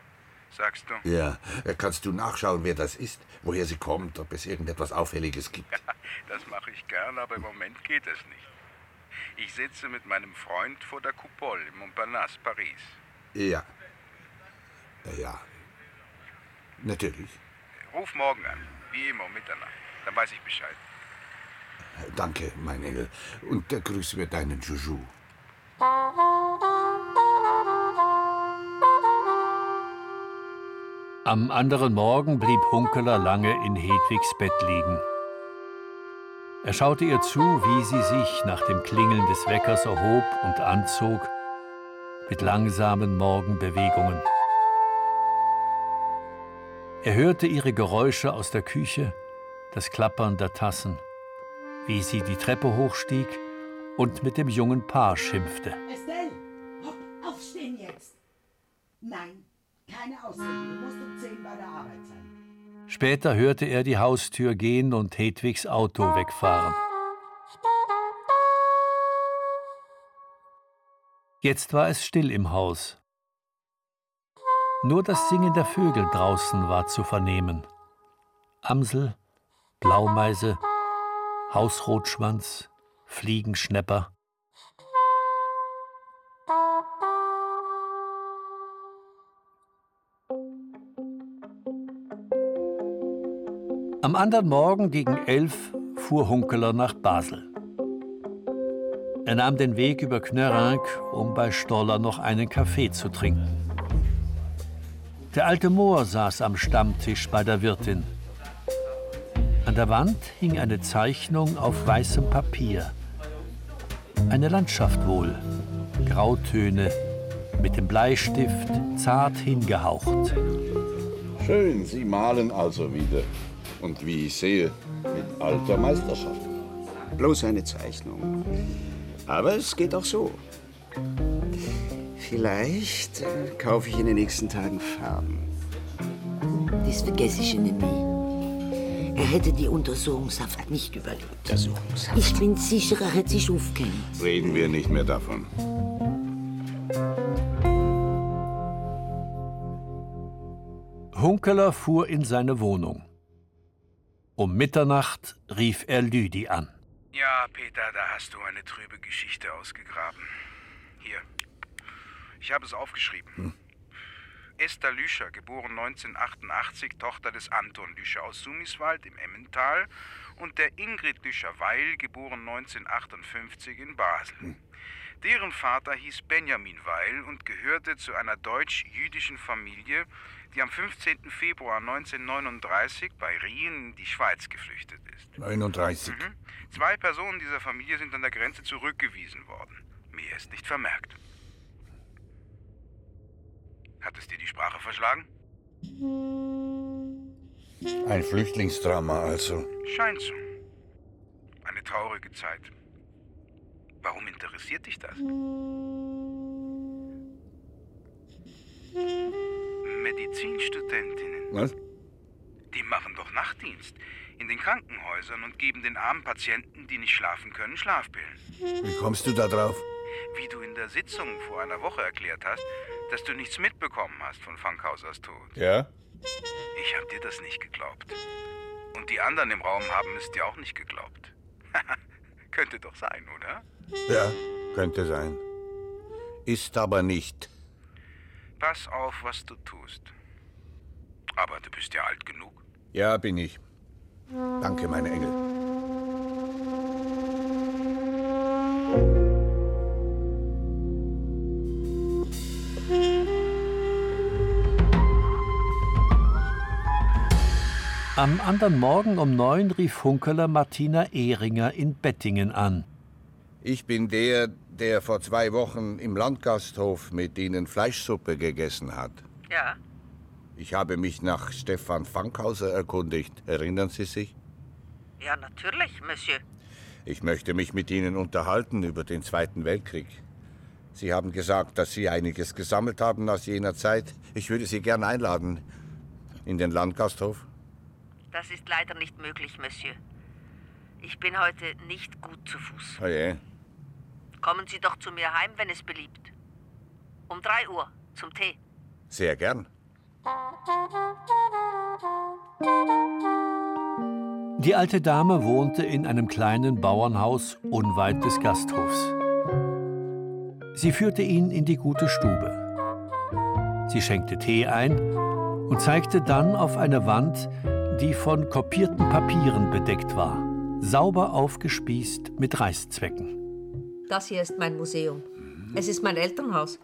sagst du? Ja, kannst du nachschauen, wer das ist, woher sie kommt, ob es irgendetwas Auffälliges gibt? Das mache ich gern, aber im Moment geht es nicht. Ich sitze mit meinem Freund vor der Coupole im Montparnasse, Paris. Ja. Ja. Natürlich. Ruf morgen an. Wie immer um Mitternacht. Dann weiß ich Bescheid. Danke, mein Engel. Und der grüß mir deinen Juju. Am anderen Morgen blieb Hunkeler lange in Hedwigs Bett liegen. Er schaute ihr zu, wie sie sich nach dem Klingeln des Weckers erhob und anzog, mit langsamen Morgenbewegungen. Er hörte ihre Geräusche aus der Küche, das Klappern der Tassen, wie sie die Treppe hochstieg und mit dem jungen Paar schimpfte. Estelle, hopp, aufstehen jetzt. Nein, keine Ausreden. Du musst um 10 bei der Arbeit sein. Später hörte er die Haustür gehen und Hedwigs Auto wegfahren. Jetzt war es still im Haus. Nur das Singen der Vögel draußen war zu vernehmen. Amsel, Blaumeise, Hausrotschwanz, Fliegenschnepper. Am anderen Morgen gegen elf fuhr Hunkeler nach Basel. Er nahm den Weg über Knörank, um bei Stoller noch einen Kaffee zu trinken. Der alte Mohr saß am Stammtisch bei der Wirtin. An der Wand hing eine Zeichnung auf weißem Papier. Eine Landschaft wohl, Grautöne, mit dem Bleistift zart hingehaucht. Schön, Sie malen also wieder. Und wie ich sehe, mit alter Meisterschaft. Bloß eine Zeichnung. Aber es geht auch so. Vielleicht äh, kaufe ich in den nächsten Tagen Farben. Das vergesse ich Ihnen nie. Er hätte die Untersuchungshaft nicht überlebt. Untersuchungshaft? Ich bin sicher, er hätte sich aufgehängt. Reden wir nicht mehr davon. Hunkeler fuhr in seine Wohnung. Um Mitternacht rief er Lüdi an. Ja, Peter, da hast du eine trübe Geschichte ausgegraben. Hier. Ich habe es aufgeschrieben. Esther Lüscher, geboren 1988, Tochter des Anton Lüscher aus Sumiswald im Emmental und der Ingrid Lüscher-Weil, geboren 1958 in Basel. Deren Vater hieß Benjamin Weil und gehörte zu einer deutsch-jüdischen Familie, die am 15. Februar 1939 bei Rien in die Schweiz geflüchtet ist. 39. Mhm. Zwei Personen dieser Familie sind an der Grenze zurückgewiesen worden. Mehr ist nicht vermerkt. Hat es dir die Sprache verschlagen? Ein Flüchtlingsdrama also. Scheint so. Eine traurige Zeit. Warum interessiert dich das? Medizinstudentinnen. Was? Die machen doch Nachtdienst in den Krankenhäusern und geben den armen Patienten, die nicht schlafen können, Schlafpillen. Wie kommst du da drauf? Wie du in der Sitzung vor einer Woche erklärt hast, dass du nichts mitbekommen hast von Funkhausers Tod. Ja? Ich hab dir das nicht geglaubt. Und die anderen im Raum haben es dir auch nicht geglaubt. Könnte doch sein, oder? Ja, könnte sein. Ist aber nicht. Pass auf, was du tust. Aber du bist ja alt genug. Ja, bin ich. Danke, meine Engel. Am anderen Morgen um neun rief Hunkeler Martina Ehringer in Bettingen an. Ich bin der, der vor zwei Wochen im Landgasthof mit Ihnen Fleischsuppe gegessen hat. Ja, Ich habe mich nach Stefan Fankhauser erkundigt. Erinnern Sie sich? ja, natürlich, Monsieur. Ich möchte mich mit Ihnen unterhalten über den Zweiten Weltkrieg. Sie haben gesagt, dass Sie einiges gesammelt haben aus jener Zeit. Ich würde Sie gern einladen in den Landgasthof. Das ist leider nicht möglich, Monsieur. Ich bin heute nicht gut zu Fuß. Oh je. Kommen Sie doch zu mir heim, wenn es beliebt. Um drei Uhr, zum Tee. Sehr gern. Die alte Dame wohnte in einem kleinen Bauernhaus unweit des Gasthofs. Sie führte ihn in die gute Stube. Sie schenkte Tee ein und zeigte dann auf eine Wand, die von kopierten Papieren bedeckt war, sauber aufgespießt mit Reißzwecken. Das hier ist mein Museum. Es ist mein Elternhaus.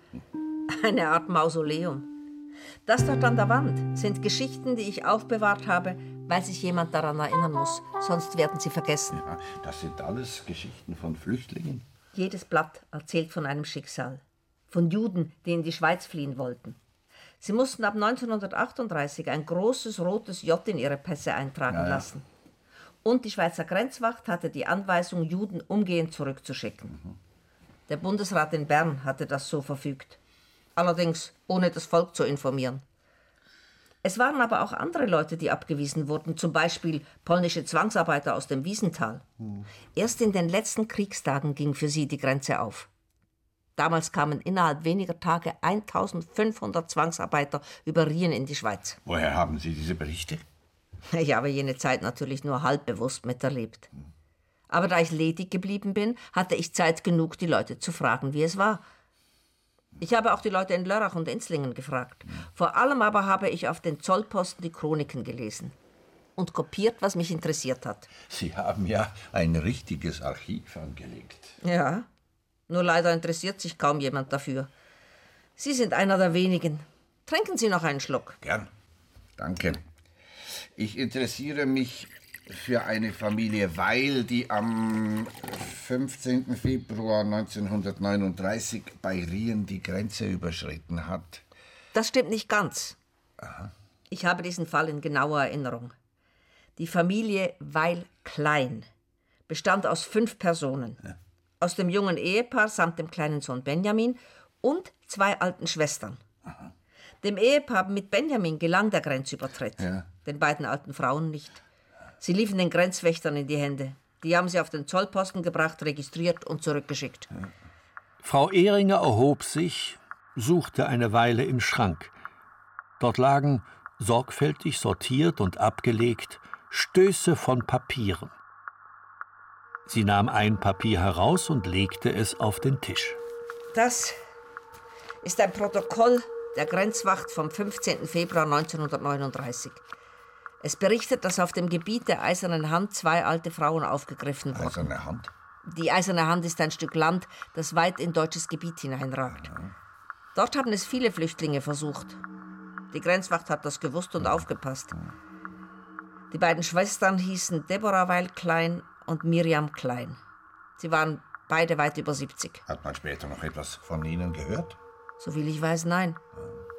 Eine Art Mausoleum. Das dort an der Wand sind Geschichten, die ich aufbewahrt habe, weil sich jemand daran erinnern muss. Sonst werden sie vergessen. Ja, das sind alles Geschichten von Flüchtlingen. Jedes Blatt erzählt von einem Schicksal. Von Juden, die in die Schweiz fliehen wollten. Sie mussten ab 1938 ein großes rotes J in ihre Pässe eintragen Ja, ja. lassen. Und die Schweizer Grenzwacht hatte die Anweisung, Juden umgehend zurückzuschicken. Der Bundesrat in Bern hatte das so verfügt. Allerdings ohne das Volk zu informieren. Es waren aber auch andere Leute, die abgewiesen wurden, zum Beispiel polnische Zwangsarbeiter aus dem Wiesental. Erst in den letzten Kriegstagen ging für sie die Grenze auf. Damals kamen innerhalb weniger Tage 1500 Zwangsarbeiter über Rien in die Schweiz. Woher haben Sie diese Berichte? Ich habe jene Zeit natürlich nur halb bewusst miterlebt. Aber da ich ledig geblieben bin, hatte ich Zeit genug, die Leute zu fragen, wie es war. Ich habe auch die Leute in Lörrach und Inzlingen gefragt. Vor allem aber habe ich auf den Zollposten die Chroniken gelesen und kopiert, was mich interessiert hat. Sie haben ja ein richtiges Archiv angelegt. Ja, nur leider interessiert sich kaum jemand dafür. Sie sind einer der wenigen. Trinken Sie noch einen Schluck. Gern. Danke. Ich interessiere mich für eine Familie Weil, die am 15. Februar 1939 bei Rien die Grenze überschritten hat. Das stimmt nicht ganz. Ich habe diesen Fall in genauer Erinnerung. Die Familie Weil Klein bestand aus fünf Personen. Aus dem jungen Ehepaar samt dem kleinen Sohn Benjamin und zwei alten Schwestern. Dem Ehepaar mit Benjamin gelang der Grenzübertritt, Ja. den beiden alten Frauen nicht. Sie liefen den Grenzwächtern in die Hände. Die haben sie auf den Zollposten gebracht, registriert und zurückgeschickt. Frau Ehringer erhob sich, suchte eine Weile im Schrank. Dort lagen, sorgfältig sortiert und abgelegt, Stöße von Papieren. Sie nahm ein Papier heraus und legte es auf den Tisch. Das ist ein Protokoll der Grenzwacht vom 15. Februar 1939. Es berichtet, dass auf dem Gebiet der Eisernen Hand zwei alte Frauen aufgegriffen wurden. Eiserne Hand? Die Eiserne Hand ist ein Stück Land, das weit in deutsches Gebiet hineinragt. Dort haben es viele Flüchtlinge versucht. Die Grenzwacht hat das gewusst und aufgepasst. Die beiden Schwestern hießen Deborah Weil Klein und Miriam Klein. Sie waren beide weit über 70. Hat man später noch etwas von Ihnen gehört? Soviel ich weiß, nein.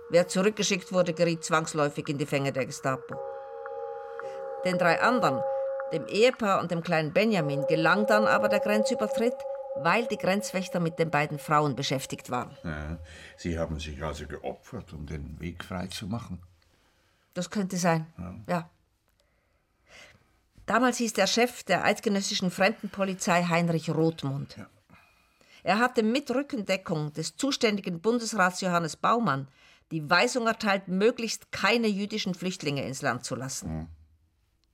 Wer zurückgeschickt wurde, geriet zwangsläufig in die Fänge der Gestapo. Den drei anderen, dem Ehepaar und dem kleinen Benjamin, gelang dann aber der Grenzübertritt, weil die Grenzwächter mit den beiden Frauen beschäftigt waren. Ja, Sie haben sich also geopfert, um den Weg frei zu machen. Das könnte sein, ja. Damals hieß der Chef der eidgenössischen Fremdenpolizei Heinrich Rothmund. Er hatte mit Rückendeckung des zuständigen Bundesrats Johannes Baumann die Weisung erteilt, möglichst keine jüdischen Flüchtlinge ins Land zu lassen.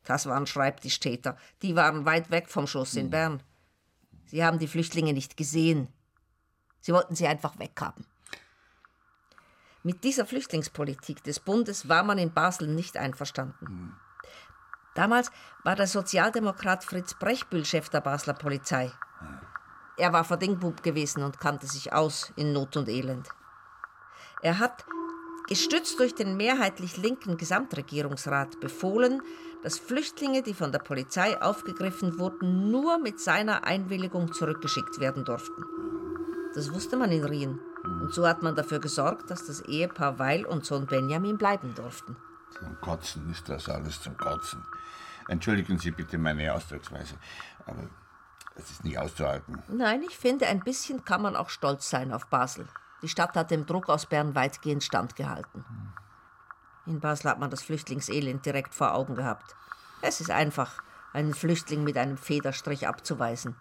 Das waren Schreibtischtäter. Die waren weit weg vom Schuss in Bern. Sie haben die Flüchtlinge nicht gesehen. Sie wollten sie einfach weghaben. Mit dieser Flüchtlingspolitik des Bundes war man in Basel nicht einverstanden. Damals war der Sozialdemokrat Fritz Brechbühl Chef der Basler Polizei. Er war Verdingbub gewesen und kannte sich aus in Not und Elend. Er hat, gestützt durch den mehrheitlich linken Gesamtregierungsrat, befohlen, dass Flüchtlinge, die von der Polizei aufgegriffen wurden, nur mit seiner Einwilligung zurückgeschickt werden durften. Das wusste man in Rien. Und so hat man dafür gesorgt, dass das Ehepaar Weil und Sohn Benjamin bleiben durften. Zum Kotzen ist das alles zum Kotzen. Entschuldigen Sie bitte meine Ausdrucksweise, aber es ist nicht auszuhalten. Nein, ich finde, ein bisschen kann man auch stolz sein auf Basel. Die Stadt hat dem Druck aus Bern weitgehend standgehalten. In Basel hat man das Flüchtlingselend direkt vor Augen gehabt. Es ist einfach, einen Flüchtling mit einem Federstrich abzuweisen.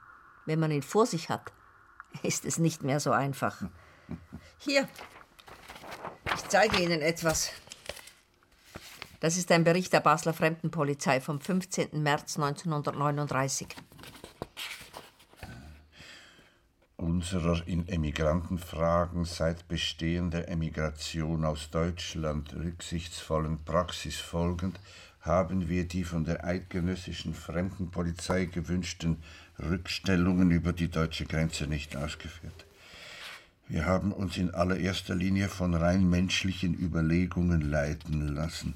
Wenn man ihn vor sich hat, ist es nicht mehr so einfach. Hier, ich zeige Ihnen etwas. Das ist ein Bericht der Basler Fremdenpolizei vom 15. März 1939. Unserer in Emigrantenfragen seit Bestehen der Emigration aus Deutschland rücksichtsvollen Praxis folgend haben wir die von der eidgenössischen Fremdenpolizei gewünschten Rückstellungen über die deutsche Grenze nicht ausgeführt. Wir haben uns in allererster Linie von rein menschlichen Überlegungen leiten lassen.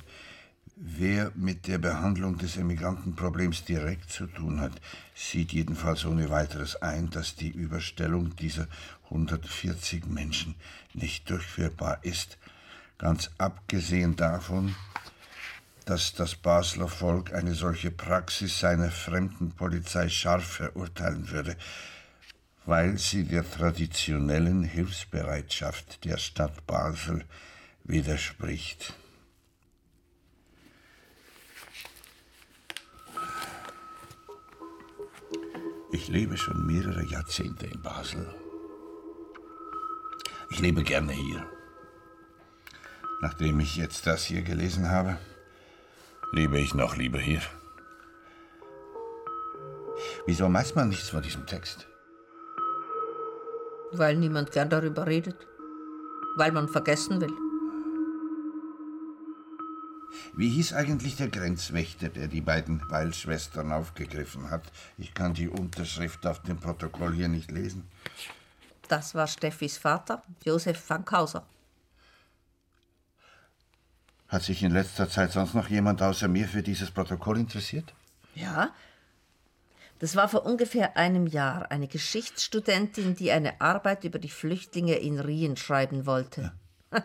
Wer mit der Behandlung des Emigrantenproblems direkt zu tun hat, sieht jedenfalls ohne weiteres ein, dass die Überstellung dieser 140 Menschen nicht durchführbar ist. Ganz abgesehen davon, dass das Basler Volk eine solche Praxis seiner Fremdenpolizei scharf verurteilen würde, weil sie der traditionellen Hilfsbereitschaft der Stadt Basel widerspricht. Ich lebe schon mehrere Jahrzehnte in Basel. Ich lebe gerne hier. Nachdem ich jetzt das hier gelesen habe, lebe ich noch lieber hier. Wieso weiß man nichts von diesem Text? Weil niemand gern darüber redet. Weil man vergessen will. Wie hieß eigentlich der Grenzwächter, der die beiden Weilschwestern aufgegriffen hat? Ich kann die Unterschrift auf dem Protokoll hier nicht lesen. Das war Steffis Vater, Josef Fankhauser. Hat sich in letzter Zeit sonst noch jemand außer mir für dieses Protokoll interessiert? Ja. Das war vor ungefähr einem Jahr eine Geschichtsstudentin, die eine Arbeit über die Flüchtlinge in Rien schreiben wollte.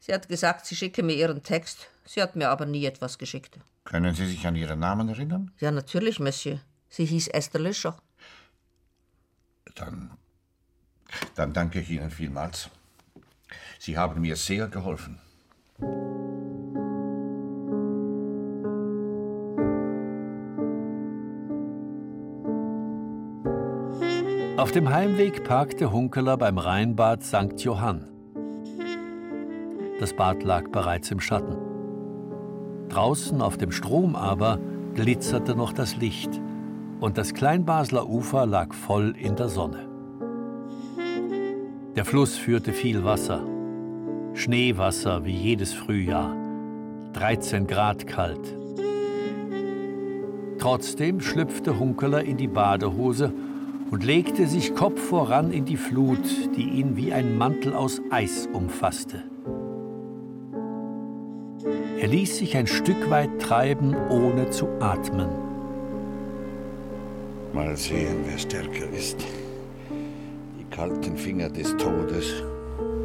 Sie hat gesagt, sie schicke mir ihren Text. Sie hat mir aber nie etwas geschickt. Können Sie sich an Ihren Namen erinnern? Ja, natürlich, Monsieur. Sie hieß Esther Löscher. Dann, dann danke ich Ihnen vielmals. Sie haben mir sehr geholfen. Auf dem Heimweg parkte Hunkeler beim Rheinbad St. Johann. Das Bad lag bereits im Schatten. Draußen auf dem Strom aber glitzerte noch das Licht und das Kleinbasler Ufer lag voll in der Sonne. Der Fluss führte viel Wasser. Schneewasser wie jedes Frühjahr. 13 Grad kalt. Trotzdem schlüpfte Hunkeler in die Badehose und legte sich Kopf voran in die Flut, die ihn wie ein Mantel aus Eis umfasste. Er ließ sich ein Stück weit treiben, ohne zu atmen. Mal sehen, wer stärker ist. Die kalten Finger des Todes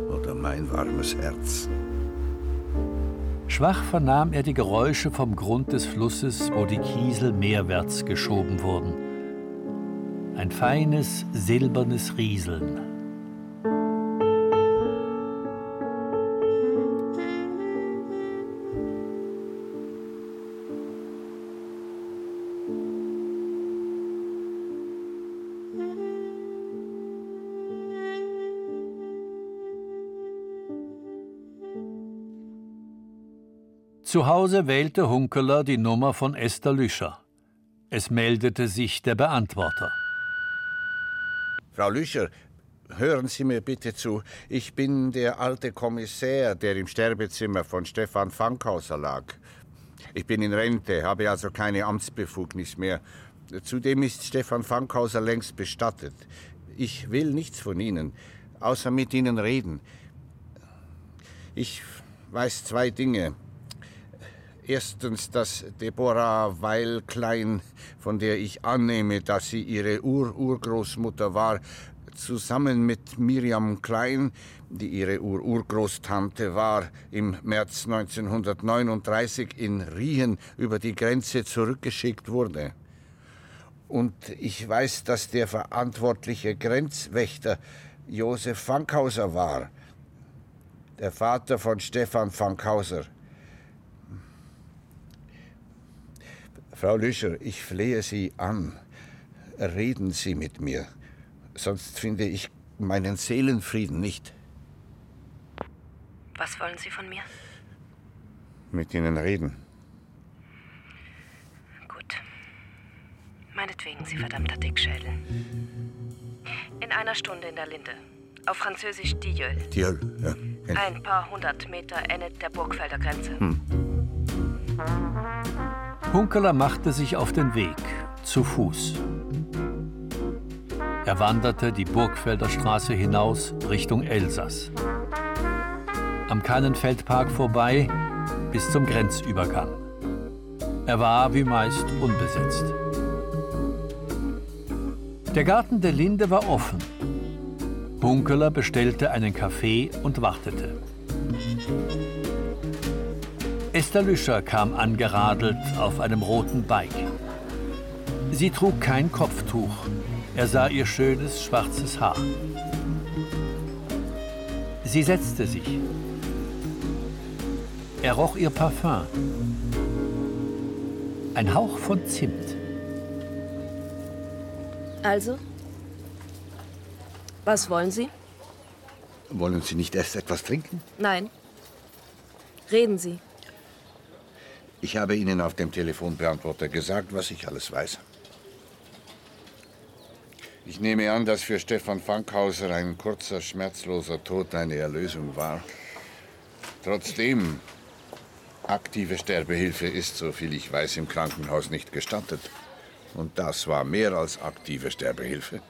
oder mein warmes Herz. Schwach vernahm er die Geräusche vom Grund des Flusses, wo die Kiesel meerwärts geschoben wurden. Ein feines, silbernes Rieseln. Zu Hause wählte Hunkeler die Nummer von Esther Lüscher. Es meldete sich der Beantworter. Frau Lüscher, hören Sie mir bitte zu. Ich bin der alte Kommissär, der im Sterbezimmer von Stefan Fankhauser lag. Ich bin in Rente, habe also keine Amtsbefugnis mehr. Zudem ist Stefan Fankhauser längst bestattet. Ich will nichts von Ihnen, außer mit Ihnen reden. Ich weiß zwei Dinge. Erstens, dass Deborah Weil Klein, von der ich annehme, dass sie ihre Ur-Urgroßmutter war, zusammen mit Miriam Klein, die ihre Ur-Urgroßtante war, im März 1939 in Rien über die Grenze zurückgeschickt wurde. Und ich weiß, dass der verantwortliche Grenzwächter Josef Fankhauser war, der Vater von Stefan Fankhauser. Frau Lüscher, ich flehe Sie an. Reden Sie mit mir, sonst finde ich meinen Seelenfrieden nicht. Was wollen Sie von mir? Mit Ihnen reden. Gut. Meinetwegen, Sie verdammter Dickschädel. In einer Stunde in der Linde. Auf Französisch Dieul. Tilleul, ja. Ein paar hundert Meter endet der Burgfelder Grenze. Hm. Hunkeler machte sich auf den Weg, zu Fuß. Er wanderte die Burgfelder Straße hinaus Richtung Elsass. Am Kannenfeldpark vorbei bis zum Grenzübergang. Er war wie meist unbesetzt. Der Garten der Linde war offen. Bunkeler bestellte einen Kaffee und wartete. Esther Lüscher kam angeradelt auf einem roten Bike. Sie trug kein Kopftuch. Er sah ihr schönes schwarzes Haar. Sie setzte sich. Er roch ihr Parfum. Ein Hauch von Zimt. Also? Was wollen Sie? Wollen Sie nicht erst etwas trinken? Nein. Reden Sie. Ich habe Ihnen auf dem Telefonbeantworter gesagt, was ich alles weiß. Ich nehme an, dass für Stefan Fankhauser ein kurzer, schmerzloser Tod eine Erlösung war. Trotzdem, aktive Sterbehilfe ist, soviel ich weiß, im Krankenhaus nicht gestattet. Und das war mehr als aktive Sterbehilfe.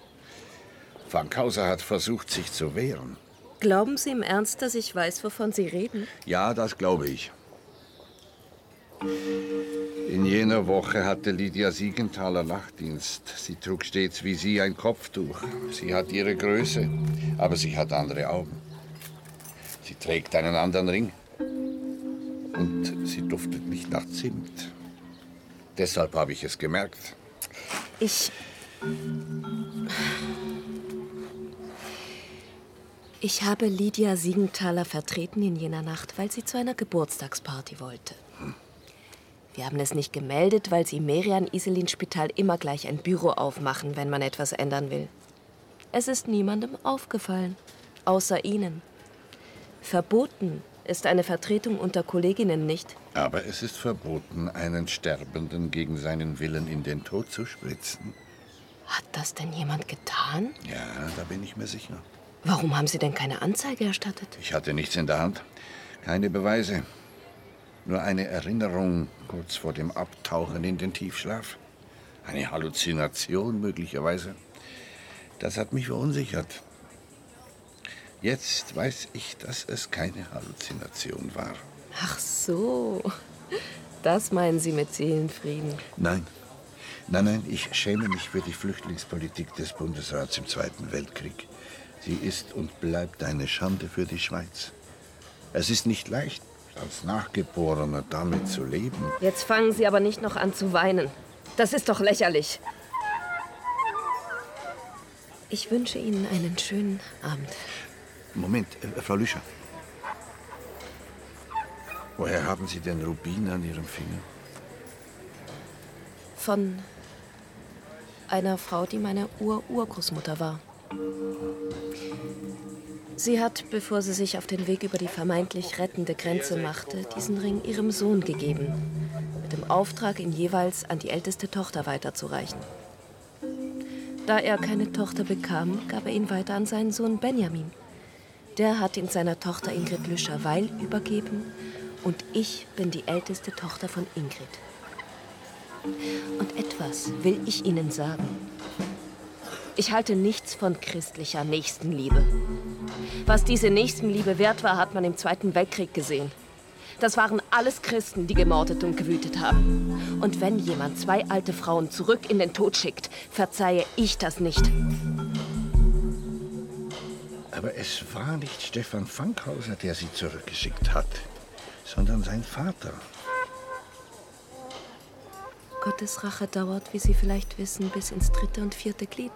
Fankhauser hat versucht, sich zu wehren. Glauben Sie im Ernst, dass ich weiß, wovon Sie reden? Ja, das glaube ich. In jener Woche hatte Lydia Siegenthaler Nachtdienst. Sie trug stets wie Sie ein Kopftuch. Sie hat ihre Größe, aber sie hat andere Augen. Sie trägt einen anderen Ring. Und sie duftet nicht nach Zimt. Deshalb habe ich es gemerkt. Ich. Ich habe Lydia Siegenthaler vertreten in jener Nacht, weil sie zu einer Geburtstagsparty wollte. Wir haben es nicht gemeldet, weil sie im Merian-Iselin-Spital immer gleich ein Büro aufmachen, wenn man etwas ändern will. Es ist niemandem aufgefallen, außer Ihnen. Verboten ist eine Vertretung unter Kolleginnen nicht. Aber es ist verboten, einen Sterbenden gegen seinen Willen in den Tod zu spritzen. Hat das denn jemand getan? Ja, da bin ich mir sicher. Warum haben Sie denn keine Anzeige erstattet? Ich hatte nichts in der Hand. Keine Beweise. Nur eine Erinnerung kurz vor dem Abtauchen in den Tiefschlaf. Eine Halluzination möglicherweise. Das hat mich verunsichert. Jetzt weiß ich, dass es keine Halluzination war. Ach so. Das meinen Sie mit Seelenfrieden. Nein. Nein, nein, ich schäme mich für die Flüchtlingspolitik des Bundesrats im Zweiten Weltkrieg. Sie ist und bleibt eine Schande für die Schweiz. Es ist nicht leicht, als Nachgeborener damit zu leben. Jetzt fangen Sie aber nicht noch an zu weinen. Das ist doch lächerlich. Ich wünsche Ihnen einen schönen Abend. Moment, äh, Frau Lüscher. Woher haben Sie den Rubin an Ihrem Finger? Von einer Frau, die meine Ur-Urgroßmutter war. Sie hat, bevor sie sich auf den Weg über die vermeintlich rettende Grenze machte, diesen Ring ihrem Sohn gegeben, mit dem Auftrag, ihn jeweils an die älteste Tochter weiterzureichen. Da er keine Tochter bekam, gab er ihn weiter an seinen Sohn Benjamin. Der hat ihn seiner Tochter Ingrid Lüscher-Weil übergeben und ich bin die älteste Tochter von Ingrid. Und etwas will ich Ihnen sagen. Ich halte nichts von christlicher Nächstenliebe. Was diese Nächstenliebe wert war, hat man im Zweiten Weltkrieg gesehen. Das waren alles Christen, die gemordet und gewütet haben. Und wenn jemand zwei alte Frauen zurück in den Tod schickt, verzeihe ich das nicht. Aber es war nicht Stefan Fankhauser, der sie zurückgeschickt hat, sondern sein Vater. Gottes Rache dauert, wie Sie vielleicht wissen, bis ins dritte und vierte Glied.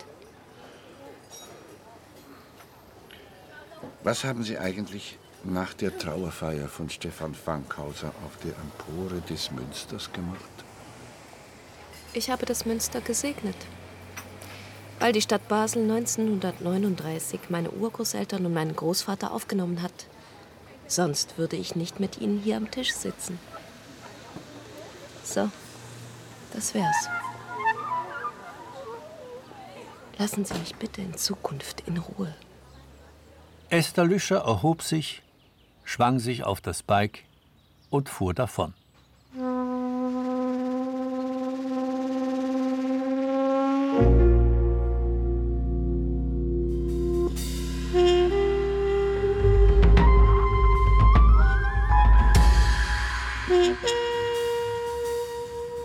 Was haben Sie eigentlich nach der Trauerfeier von Stefan Fankhauser auf der Empore des Münsters gemacht? Ich habe das Münster gesegnet. Weil die Stadt Basel 1939 meine Urgroßeltern und meinen Großvater aufgenommen hat. Sonst würde ich nicht mit ihnen hier am Tisch sitzen. So, das wär's. Lassen Sie mich bitte in Zukunft in Ruhe. Esther Lüscher erhob sich, schwang sich auf das Bike und fuhr davon.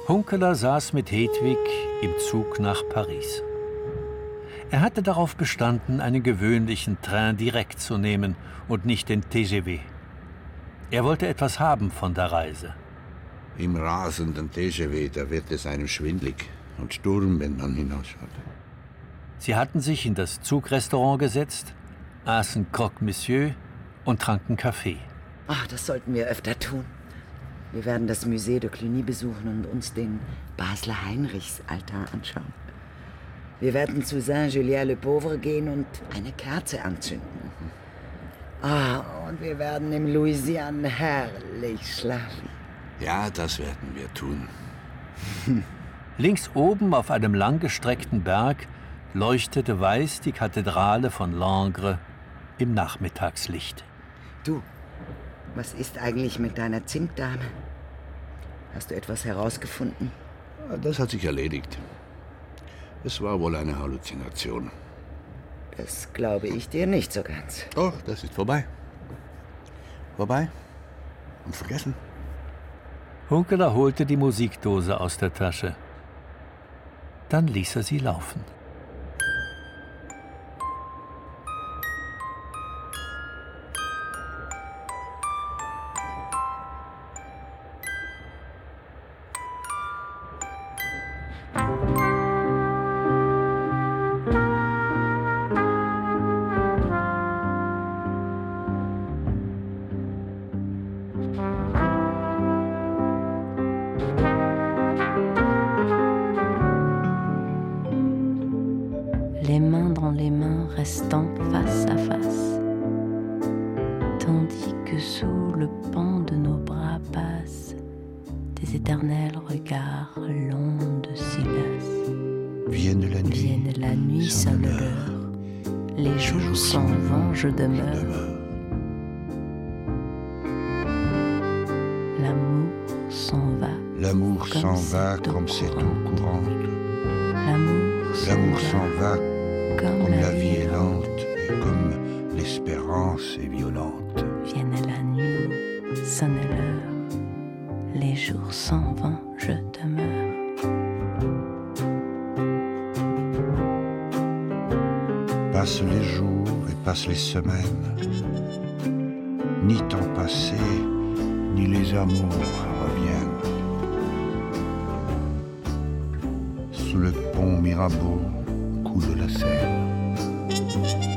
Hunkeler saß mit Hedwig im Zug nach Paris. Er hatte darauf bestanden, einen gewöhnlichen Train direkt zu nehmen und nicht den TGV. Er wollte etwas haben von der Reise. Im rasenden TGV, da wird es einem schwindlig und Sturm, wenn man hinausschaut. Sie hatten sich in das Zugrestaurant gesetzt, aßen Croque Monsieur und tranken Kaffee. Ach, das sollten wir öfter tun. Wir werden das Musée de Cluny besuchen und uns den Basler Heinrichsaltar anschauen. Wir werden zu Saint-Julien-le-Pauvre gehen und eine Kerze anzünden. Ah, und wir werden im Louisiane herrlich schlafen. Ja, das werden wir tun. Links oben auf einem langgestreckten Berg leuchtete weiß die Kathedrale von Langres im Nachmittagslicht. Du, was ist eigentlich mit deiner Zimtdame? Hast du etwas herausgefunden? Das hat sich erledigt. Es war wohl eine Halluzination. Das glaube ich dir nicht so ganz. Doch, das ist vorbei. Vorbei und vergessen. Hunkeler holte die Musikdose aus der Tasche. Dann ließ er sie laufen. Sous le pont Mirabeau coule la Seine.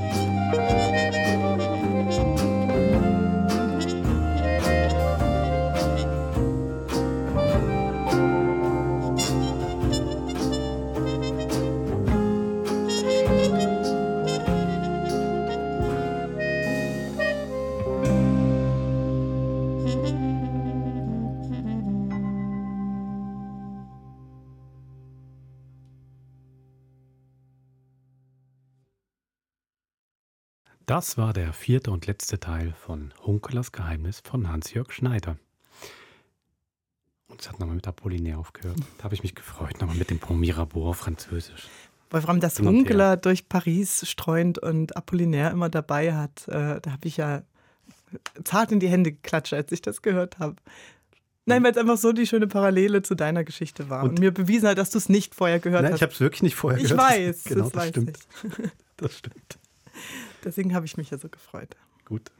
Das war der vierte und letzte Teil von Hunkelers Geheimnis von Hans-Jörg Schneider. Und es hat nochmal mit Apollinaire aufgehört. Da habe ich mich gefreut, nochmal mit dem Pont Mirabeau auf Französisch. Wolfram, dass Hin und her. Hunkeler durch Paris streunt und Apollinaire immer dabei hat, äh, da habe ich ja zart in die Hände geklatscht, als ich das gehört habe. Nein, weil es einfach so die schöne Parallele zu deiner Geschichte war und, Und- mir bewiesen hat, dass du es nicht vorher gehört Nein, hast. ich habe es wirklich nicht vorher Ich gehört. weiß, genau, das das weiß stimmt. ich. Das stimmt. Deswegen habe ich mich ja so gefreut. Gut.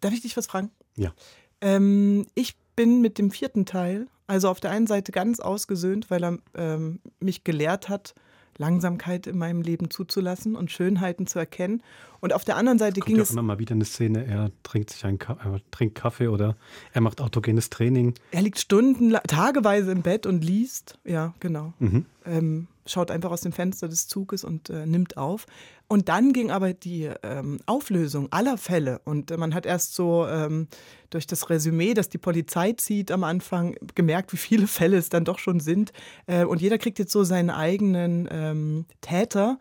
Darf ich dich was fragen? Ja. Ähm, ich bin mit dem vierten Teil, also auf der einen Seite ganz ausgesöhnt, weil er ähm, mich gelehrt hat, Langsamkeit in meinem Leben zuzulassen und Schönheiten zu erkennen. Und auf der anderen Seite Kommt ging ja auch es. immer mal wieder eine Szene, er trinkt sich einen Ka er trinkt Kaffee oder er macht autogenes Training. Er liegt Stunden, tageweise im Bett und liest. Ja, genau. Mhm. Ähm, schaut einfach aus dem Fenster des Zuges und äh, nimmt auf. Und dann ging aber die ähm, Auflösung aller Fälle. Und äh, man hat erst so ähm, durch das Resümee, das die Polizei zieht am Anfang, gemerkt, wie viele Fälle es dann doch schon sind. Äh, und jeder kriegt jetzt so seinen eigenen ähm, Täter.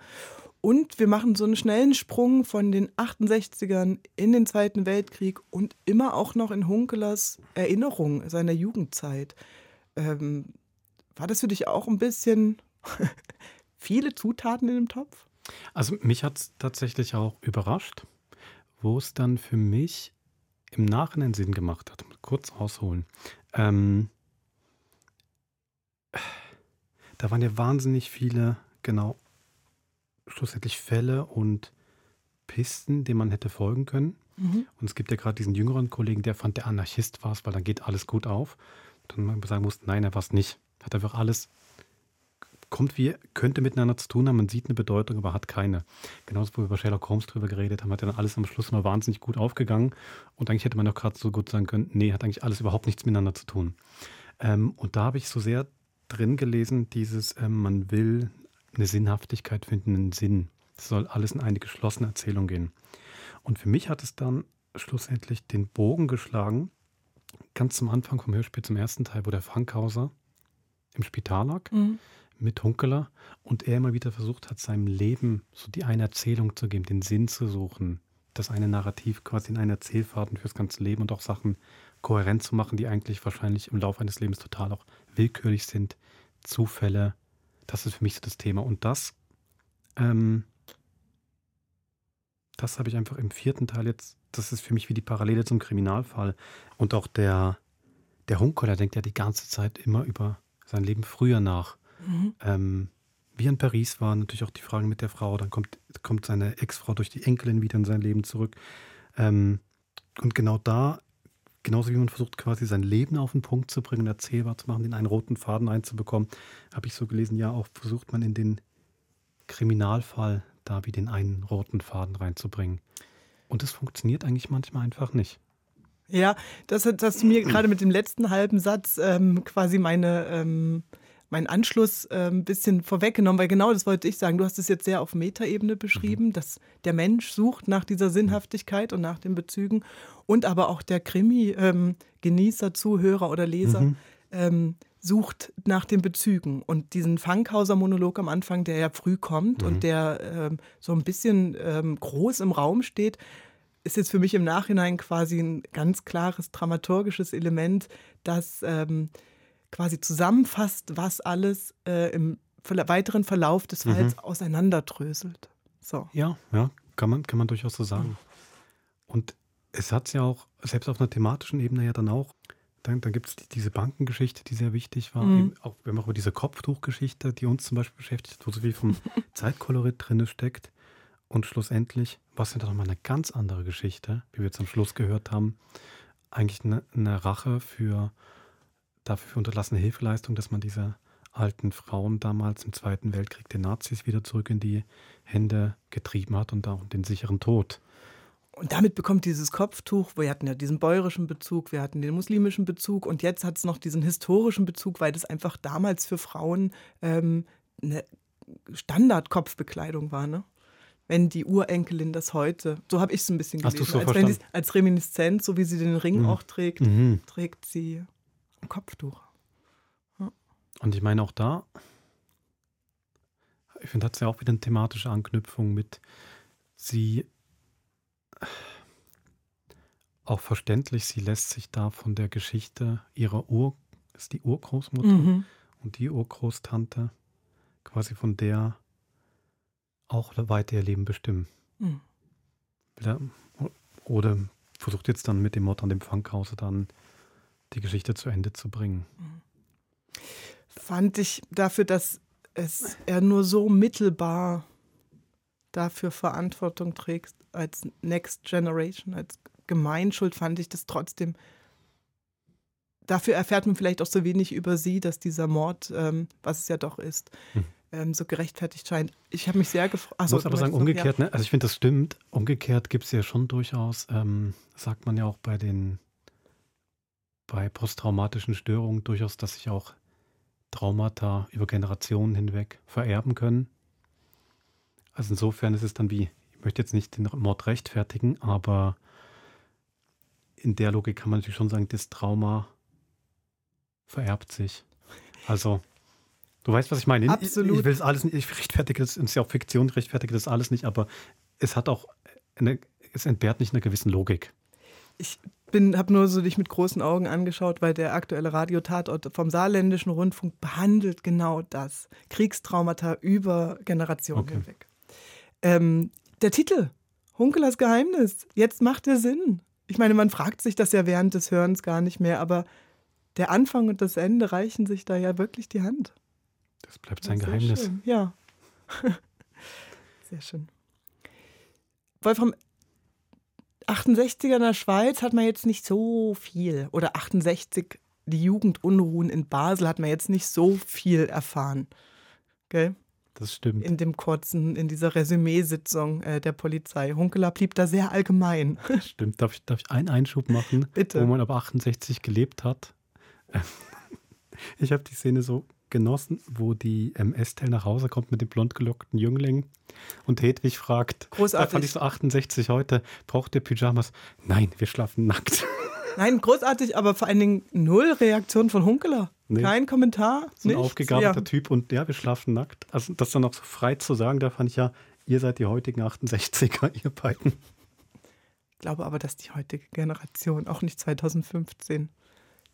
Und wir machen so einen schnellen Sprung von den 68ern in den Zweiten Weltkrieg und immer auch noch in Hunkelers Erinnerung seiner Jugendzeit. Ähm, war das für dich auch ein bisschen viele Zutaten in dem Topf? Also mich hat es tatsächlich auch überrascht, wo es dann für mich im Nachhinein Sinn gemacht hat. Kurz ausholen. Ähm, da waren ja wahnsinnig viele, genau, schlussendlich Fälle und Pisten, denen man hätte folgen können. Mhm. Und es gibt ja gerade diesen jüngeren Kollegen, der fand, der Anarchist war es, weil dann geht alles gut auf. Dann man sagen musste, nein, er war es nicht. Hat einfach alles, kommt wie, könnte miteinander zu tun haben, man sieht eine Bedeutung, aber hat keine. Genauso, wo wir über Sherlock Holmes drüber geredet haben, hat dann alles am Schluss mal wahnsinnig gut aufgegangen. Und eigentlich hätte man doch gerade so gut sagen können, nee, hat eigentlich alles überhaupt nichts miteinander zu tun. Ähm, und da habe ich so sehr drin gelesen, dieses, ähm, man will eine Sinnhaftigkeit finden, einen Sinn. Es soll alles in eine geschlossene Erzählung gehen. Und für mich hat es dann schlussendlich den Bogen geschlagen, ganz zum Anfang vom Hörspiel zum ersten Teil, wo der Frankhauser im Spital lag Mhm. mit Hunkeler und er immer wieder versucht hat, seinem Leben so die eine Erzählung zu geben, den Sinn zu suchen, das eine Narrativ quasi in einen Erzählfaden fürs ganze Leben und auch Sachen kohärent zu machen, die eigentlich wahrscheinlich im Laufe eines Lebens total auch willkürlich sind, Zufälle. Das ist für mich so das Thema. Und das, ähm, das habe ich einfach im vierten Teil jetzt, das ist für mich wie die Parallele zum Kriminalfall. Und auch der, der Hunkeler denkt ja die ganze Zeit immer über sein Leben früher nach. Mhm. Ähm, wie in Paris war, natürlich auch die Frage mit der Frau, dann kommt, kommt seine Ex-Frau durch die Enkelin wieder in sein Leben zurück. Ähm, und genau da, genauso wie man versucht, quasi sein Leben auf den Punkt zu bringen, erzählbar zu machen, in einen roten Faden reinzubekommen, habe ich so gelesen, ja, auch versucht man in den Kriminalfall da wie den einen roten Faden reinzubringen. Und es funktioniert eigentlich manchmal einfach nicht. Ja, das hat das mir gerade mit dem letzten halben Satz ähm, quasi meine, ähm, meinen Anschluss ein ähm, bisschen vorweggenommen, weil genau das wollte ich sagen. Du hast es jetzt sehr auf Metaebene beschrieben, Mhm. dass der Mensch sucht nach dieser Sinnhaftigkeit und nach den Bezügen und aber auch der Krimi-Genießer, Zuhörer oder Leser Mhm. ähm, sucht nach den Bezügen. Und diesen Fankhauser-Monolog am Anfang, der ja früh kommt Mhm. und der ähm, so ein bisschen ähm, groß im Raum steht, ist jetzt für mich im Nachhinein quasi ein ganz klares dramaturgisches Element, das ähm, quasi zusammenfasst, was alles äh, im weiteren Verlauf des Mhm. Falls auseinanderdröselt. So. Ja, ja, kann man, kann man durchaus so sagen. Und es hat es ja auch, selbst auf einer thematischen Ebene ja dann auch, dann, dann gibt es die, diese Bankengeschichte, die sehr wichtig war. Mhm. Eben auch, wir haben auch über diese Kopftuchgeschichte, die uns zum Beispiel beschäftigt, wo so viel vom Zeitkolorit drin steckt. Und schlussendlich, was ja dann nochmal eine ganz andere Geschichte, wie wir am Schluss gehört haben, eigentlich eine, eine Rache für dafür für unterlassene Hilfeleistung, dass man diese alten Frauen damals im Zweiten Weltkrieg den Nazis wieder zurück in die Hände getrieben hat und auch den sicheren Tod. Und damit bekommt dieses Kopftuch, wir hatten ja diesen bäuerischen Bezug, wir hatten den muslimischen Bezug und jetzt hat es noch diesen historischen Bezug, weil das einfach damals für Frauen ähm, eine Standardkopfbekleidung war. Ne? Wenn die Urenkelin das heute, so habe ich es ein bisschen gelesen, so als, wenn als Reminiszenz, so wie sie den Ring Mhm. auch trägt, Mhm. trägt sie ein Kopftuch. Und ich meine auch da, ich finde, hat es ja auch wieder eine thematische Anknüpfung mit sie auch verständlich, sie lässt sich da von der Geschichte ihrer Ur, ist die Urgroßmutter Mhm. und die Urgroßtante quasi von der auch weiter ihr Leben bestimmen. Mhm. Oder, versucht jetzt dann mit dem Mord an dem Fankhause dann die Geschichte zu Ende zu bringen. fand ich dafür, dass es er nur so mittelbar dafür Verantwortung trägt als Next Generation, als Gemeinschuld, fand ich das trotzdem. Dafür erfährt man vielleicht auch so wenig über sie, dass dieser Mord, ähm, was es ja doch ist, Hm. Ähm, so gerechtfertigt scheint. Ich habe mich sehr gefreut. Ich muss aber sagen, umgekehrt, ne? also ich finde, das stimmt. Umgekehrt gibt es ja schon durchaus, ähm, sagt man ja auch bei den, bei posttraumatischen Störungen durchaus, dass sich auch Traumata über Generationen hinweg vererben können. Also insofern ist es dann wie, ich möchte jetzt nicht den Mord rechtfertigen, aber in der Logik kann man natürlich schon sagen, das Trauma vererbt sich. Also, du weißt, was ich meine. Absolut. Ich, ich will es alles nicht, ich rechtfertige das, ist ja auch Fiktion, ich rechtfertige das alles nicht, aber es hat auch, eine, es entbehrt nicht einer gewissen Logik. Ich bin, habe nur so dich mit großen Augen angeschaut, weil der aktuelle Radiotatort vom Saarländischen Rundfunk behandelt genau das. Kriegstraumata über Generationen Okay. hinweg. Ähm, der Titel, Hunkelers Geheimnis, jetzt macht er Sinn. Ich meine, man fragt sich das ja während des Hörens gar nicht mehr, aber der Anfang und das Ende reichen sich da ja wirklich die Hand. Das bleibt sein Geheimnis. Schön. Ja. Sehr schön. Wolfram, 68er in der Schweiz hat man jetzt nicht so viel. Oder 68, die Jugendunruhen in Basel hat man jetzt nicht so viel erfahren. Gell? Das stimmt. In dem kurzen, in dieser Resümee-Sitzung äh, der Polizei. Hunkeler blieb da sehr allgemein. Stimmt. Darf ich, darf ich einen Einschub machen, Bitte. wo man ab 68 gelebt hat? Ich habe die Szene so genossen, wo die Estelle nach Hause kommt mit dem blond gelockten Jüngling und Hedwig fragt, Großartig. da fand ich so 68 heute, braucht ihr Pyjamas? Nein, wir schlafen nackt. Nein, großartig, aber vor allen Dingen null Reaktion von Hunkeler. Nee. Kein Kommentar. So ein nichts. aufgegabeter Ja. Typ und ja, wir schlafen nackt. Also das dann auch so frei zu sagen, da fand ich ja, ihr seid die heutigen 68er, ihr beiden. Ich glaube aber, dass die heutige Generation, auch nicht 2015,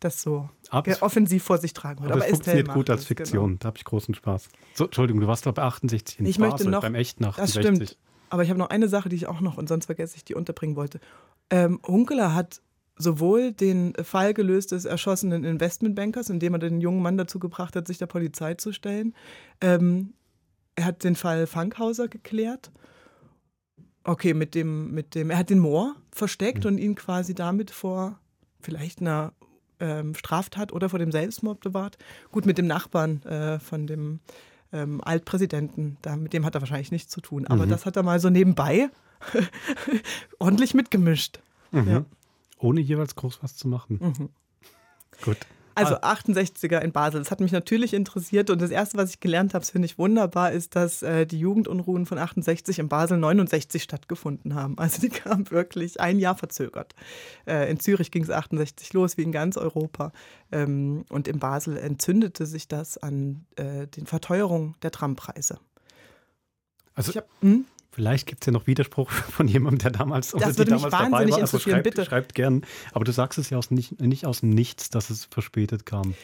das so Aber es- offensiv vor sich tragen würde. Aber, es Estelle funktioniert gut als es, genau. Fiktion, da habe ich großen Spaß. So, Entschuldigung, du warst doch bei 68 in Ich Basel, möchte noch, beim echten das 68. stimmt. Aber ich habe noch eine Sache, die ich auch noch, und sonst vergesse ich, die unterbringen wollte. Ähm, Hunkeler hat sowohl den Fall gelöst des erschossenen Investmentbankers, indem er den jungen Mann dazu gebracht hat, sich der Polizei zu stellen. Ähm, er hat den Fall Fankhauser geklärt. Okay, mit dem, mit dem, er hat den Moor versteckt und ihn quasi damit vor vielleicht einer ähm, Straftat oder vor dem Selbstmord bewahrt. Gut, mit dem Nachbarn äh, von dem ähm, Altpräsidenten, da, mit dem hat er wahrscheinlich nichts zu tun. Aber Mhm. das hat er mal so nebenbei ordentlich mitgemischt. Mhm. Ja. Ohne jeweils groß was zu machen. Mhm. Gut. Also Ah, 68er in Basel. Das hat mich natürlich interessiert und das Erste, was ich gelernt habe, das finde ich wunderbar, ist, dass äh, die Jugendunruhen von 68 in Basel 69 stattgefunden haben. Also die kamen wirklich ein Jahr verzögert. Äh, in Zürich ging es 68 los, wie in ganz Europa. Ähm, und in Basel entzündete sich das an äh, den Verteuerungen der Trampreise. also, hab, hm? Vielleicht gibt es ja noch Widerspruch von jemandem, der damals oder die damals dabei war. Also schreibt, bitte. schreibt gern. Aber du sagst es ja aus nicht, nicht aus dem Nichts, dass es verspätet kam.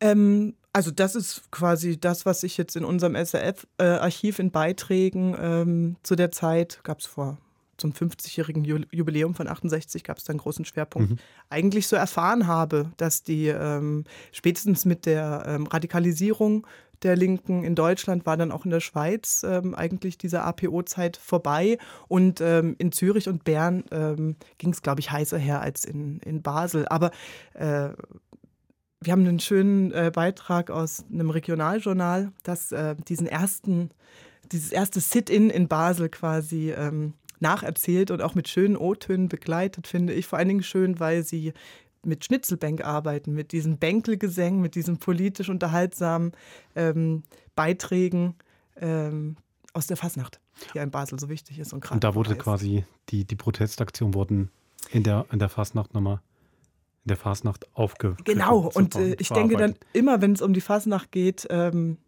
Ähm, also das ist quasi das, was ich jetzt in unserem SRF-Archiv in Beiträgen ähm, zu der Zeit, gab es vor zum 50-jährigen Ju- Jubiläum von 68, gab es da einen großen Schwerpunkt, Mhm. eigentlich so erfahren habe, dass die ähm, spätestens mit der ähm, Radikalisierung der Linken in Deutschland war dann auch in der Schweiz ähm, eigentlich diese APO-Zeit vorbei. Und ähm, in Zürich und Bern ähm, ging es, glaube ich, heißer her als in, in Basel. Aber äh, wir haben einen schönen äh, Beitrag aus einem Regionaljournal, das äh, diesen ersten, dieses erste Sit-in in Basel quasi ähm, nacherzählt und auch mit schönen O-Tönen begleitet, finde ich. Vor allen Dingen schön, weil sie mit Schnitzelbank arbeiten, mit diesen Bänkelgesängen, mit diesen politisch unterhaltsamen ähm, Beiträgen ähm, aus der Fasnacht, die ja in Basel so wichtig ist. Und, Und da wurde quasi, die, die Protestaktionen wurden in der, in der Fastnacht nochmal, in der Fastnacht aufgegriffen. Genau, und äh, ich denke dann immer, wenn es um die Fasnacht geht, ähm,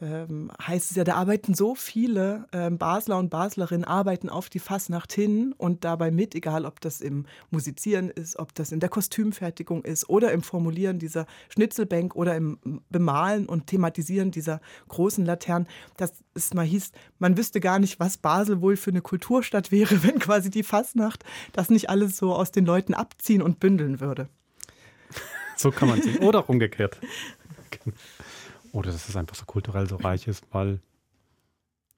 ähm, heißt es ja, da arbeiten so viele ähm, Basler und Baslerinnen arbeiten auf die Fasnacht hin und dabei mit, egal ob das im Musizieren ist, ob das in der Kostümfertigung ist oder im Formulieren dieser Schnitzelbank oder im Bemalen und Thematisieren dieser großen Laternen, dass es mal hieß, man wüsste gar nicht, was Basel wohl für eine Kulturstadt wäre, wenn quasi die Fasnacht das nicht alles so aus den Leuten abziehen und bündeln würde. So kann man sehen. Oder umgekehrt. Oder dass es einfach so kulturell so reich ist, weil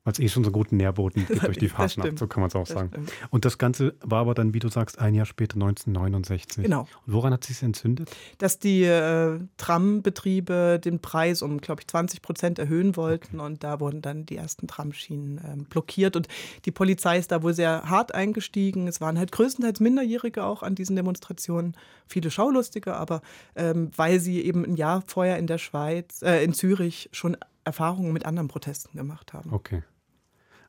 weil es eh schon so einen guten Nährboden gibt durch die stimmt. so kann man es auch Das sagen. stimmt. Und das Ganze war aber dann, wie du sagst, ein Jahr später, 1969. Genau. Und woran hat sich entzündet? dass die äh, Trambetriebe den Preis um, glaube ich, 20 Prozent erhöhen wollten und da wurden dann die ersten Tramschienen ähm, blockiert und die Polizei ist da wohl sehr hart eingestiegen. Es waren halt größtenteils Minderjährige auch an diesen Demonstrationen, viele Schaulustige, aber ähm, weil sie eben ein Jahr vorher in der Schweiz, äh, in Zürich schon Erfahrungen mit anderen Protesten gemacht haben. Okay.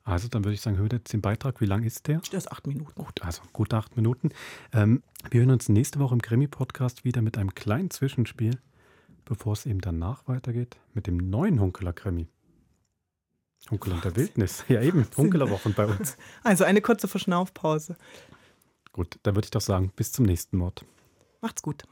Also dann würde ich sagen, hört jetzt den Beitrag. Wie lang ist der? Der ist acht Minuten. Gut, also gut acht Minuten. Ähm, wir hören uns nächste Woche im Krimi-Podcast wieder mit einem kleinen Zwischenspiel, bevor es eben danach weitergeht mit dem neuen Hunkeler-Krimi. Hunkeler der Wildnis. Ja, eben. Hunkelerwochen bei uns. Also eine kurze Verschnaufpause. Gut, dann würde ich doch sagen, bis zum nächsten Mord. Macht's gut.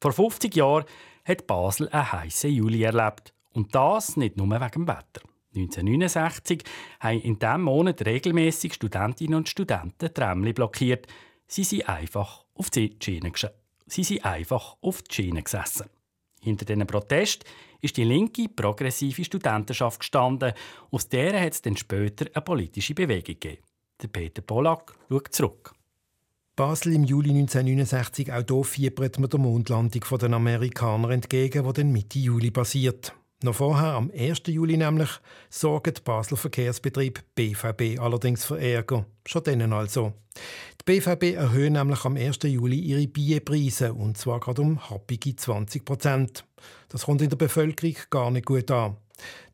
Vor 50 Jahren hat Basel einen heißen Juli erlebt. Und das nicht nur wegen dem Wetter. 1969 haben in diesem Monat regelmäßig Studentinnen und Studenten Tramli blockiert. Sie sind einfach auf die Schiene, sie sind einfach auf die Schiene gesessen. Hinter diesen Protest ist die linke, progressive Studentenschaft gestanden. Aus der hat es dann später eine politische Bewegung gegeben. Der Peter Pollack schaut zurück. Basel im Juli 1969, auch hier fiebert man der Mondlandung der Amerikaner entgegen, die dann Mitte Juli passiert. Noch vorher, am 1. Juli nämlich, sorgt Basler Verkehrsbetrieb BVB allerdings für Ärger. Schon denen also. Die BVB erhöhen nämlich am 1. Juli ihre Bierpreise, und zwar gerade um happige 20 Prozent. Das kommt in der Bevölkerung gar nicht gut an.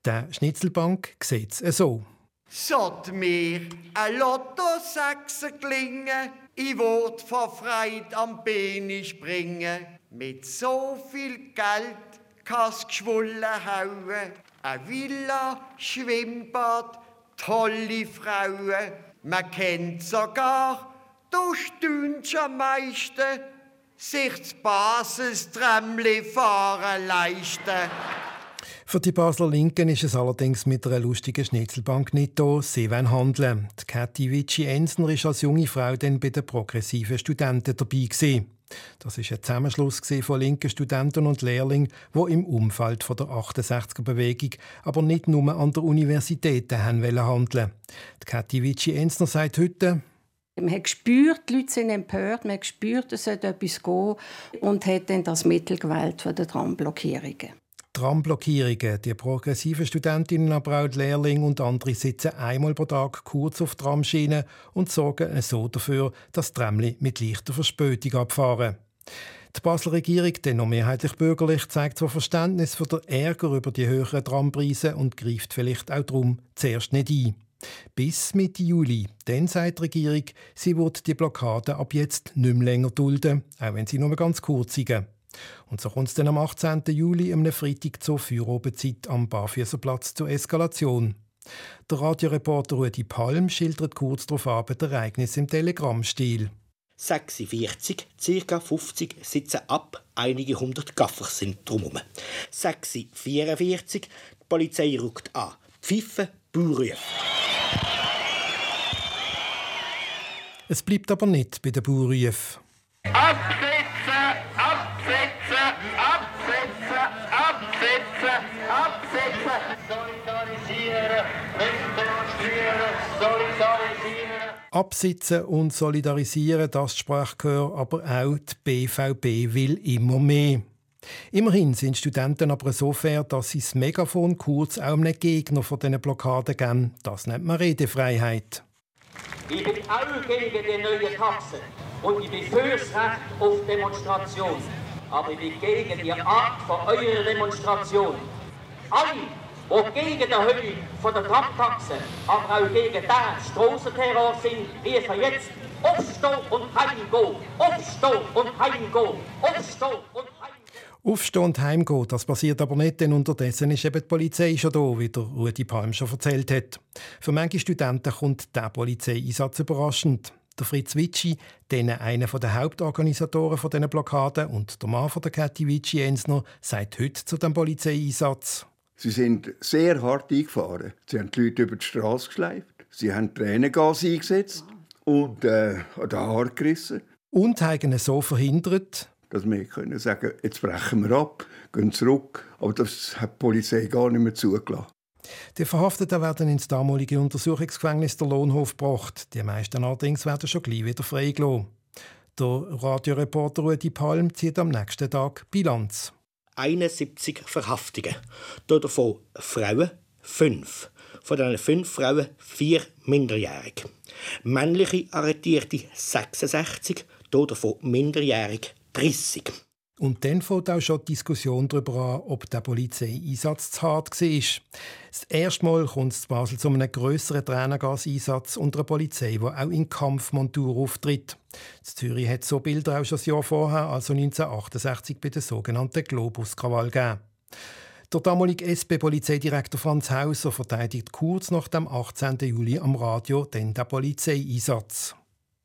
Der Schnitzelbank sieht es so. Sollt mir ein Lotto Sechser klingen, ich wollt vor Freude am Beine springen. Mit so viel Geld kann's geschwollen hauen. Eine Villa, Schwimmbad, tolle Frauen. Man kennt sogar, du stündst am meisten, sich das Basisträmmli fahren leisten. Für die Basler Linken ist es allerdings mit einer lustigen Schnitzelbank nicht da. Sie wollen handeln. Die Kathi Vici-Ensner war als junge Frau dann bei den progressiven Studenten dabei. Gewesen. Das ist ein Zusammenschluss von linken Studenten und Lehrlingen, wo im Umfeld der 68er-Bewegung, aber nicht nur an der Universität handeln wollten. Die Kathi Vici-Ensner sagt heute, man hat gespürt, die Leute sind empört, man hat gespürt, es sollte etwas gehen und hat dann das Mittel gewählt für die Tramblockierungen. Tramblockierungen. Die progressiven Studentinnen, aber auch die Lehrlinge und andere sitzen einmal pro Tag kurz auf Tramschienen und sorgen so dafür, dass Tramli mit leichter Verspätung abfahren. Die Basler Regierung, dann noch mehrheitlich bürgerlich, zeigt zwar Verständnis für den Ärger über die höheren Trampreise und greift vielleicht auch darum zuerst nicht ein. Bis Mitte Juli. Dann sagt die Regierung, sie wird die Blockade ab jetzt nicht mehr länger dulden, auch wenn sie nur ganz kurz sind. Und so kommt es dann am 18. Juli, am Freitag zur Feierabendzeit am Barfüßerplatz zur Eskalation. Der Radioreporter Rudi Palm schildert kurz darauf ab das Ereignis im Telegrammstil. 46, ca. 50 sitzen ab, einige hundert Gaffer sind drumherum. 644, die Polizei rückt an. Pfeife, Baurufe. Es bleibt aber nicht bei den Baurufen. Absetzen! Absetzen! Absetzen! Absetzen! Absetzen! Solidarisieren! Demonstrieren! Solidarisieren! Absitzen und solidarisieren, das Sprachgehör, aber auch die BVB will immer mehr. Immerhin sind Studenten aber so fair, dass sie das Megafon kurz auch einem Gegner von diesen Blockaden geben. Das nennt man Redefreiheit. Ich bin auch gegen die neue Taxe und ich bin fürs Recht auf Demonstration. Aber ich bin gegen die Art von eurer Demonstration. Alle, die gegen die Höhe von der Tramtaxe, aber auch gegen den Strassenterror sind, rufen jetzt aufstehen und heimgehen, aufstehen und heimgehen, aufstehen und Aufstehen und heimgehen, das passiert aber nicht, denn unterdessen ist eben die Polizei schon da, wie der Rudi Palm schon erzählt hat. Für manche Studenten kommt der Polizeieinsatz überraschend. Der Fritz Witschi, einer der Hauptorganisatoren von diesen Blockaden und der Mann von der Kathi Witschi Ensner, sagt heute zu dem Polizeieinsatz. Sie sind sehr hart eingefahren. Sie haben die Leute über die Straße geschleift. Sie haben Tränengas eingesetzt und äh, an den Haar gerissen. Und haben so verhindert, dass wir können sagen jetzt brechen wir ab, gehen zurück. Aber das hat die Polizei gar nicht mehr zugelassen. Die Verhafteten werden ins damalige Untersuchungsgefängnis der Lohnhof gebracht. Die meisten allerdings werden schon gleich wieder freigelassen. Der Radioreporter Rudi Palm zieht am nächsten Tag Bilanz. 71 Verhaftungen. Davon Frauen 5. Von diesen fünf Frauen vier minderjährig. Männliche Arretierte 66, davon minderjährig 30. Und dann fängt auch schon die Diskussion darüber an, ob der Polizeieinsatz zu hart war. Das erste Mal kommt es in Basel zu einem grösseren Tränengaseinsatz unter einer Polizei, die auch in Kampfmontur auftritt. In Zürich hat so Bilder auch schon ein Jahr vorher, also 1968, bei der sogenannten Globus-Krawall gegeben. Der damalige SP-Polizeidirektor Franz Hauser verteidigt kurz nach dem 18. Juli am Radio den Polizeieinsatz.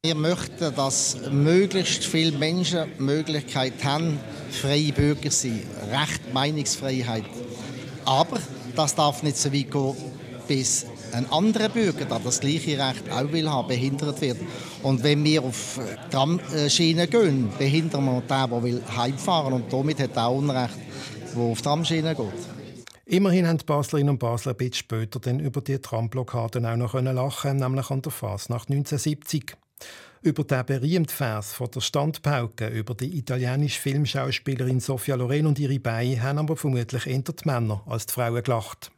Wir möchten, dass möglichst viele Menschen die Möglichkeit haben, freie Bürger zu sein. Recht, Meinungsfreiheit. Aber das darf nicht so weit gehen, bis ein anderer Bürger, der das gleiche Recht auch will haben, behindert wird. Und wenn wir auf Tramschienen gehen, behindern wir den, der will heimfahren und damit hat er Unrecht. wo auf Tramschienen geht. Immerhin haben die Baslerinnen und Basler ein bisschen später dann über die Tramblockaden auch noch lachen nämlich an der Fasnacht 1970. Über den berühmten Vers von der Standpauke über die italienische Filmschauspielerin Sofia Loren und ihre Beine haben aber vermutlich eher die Männer als die Frauen gelacht.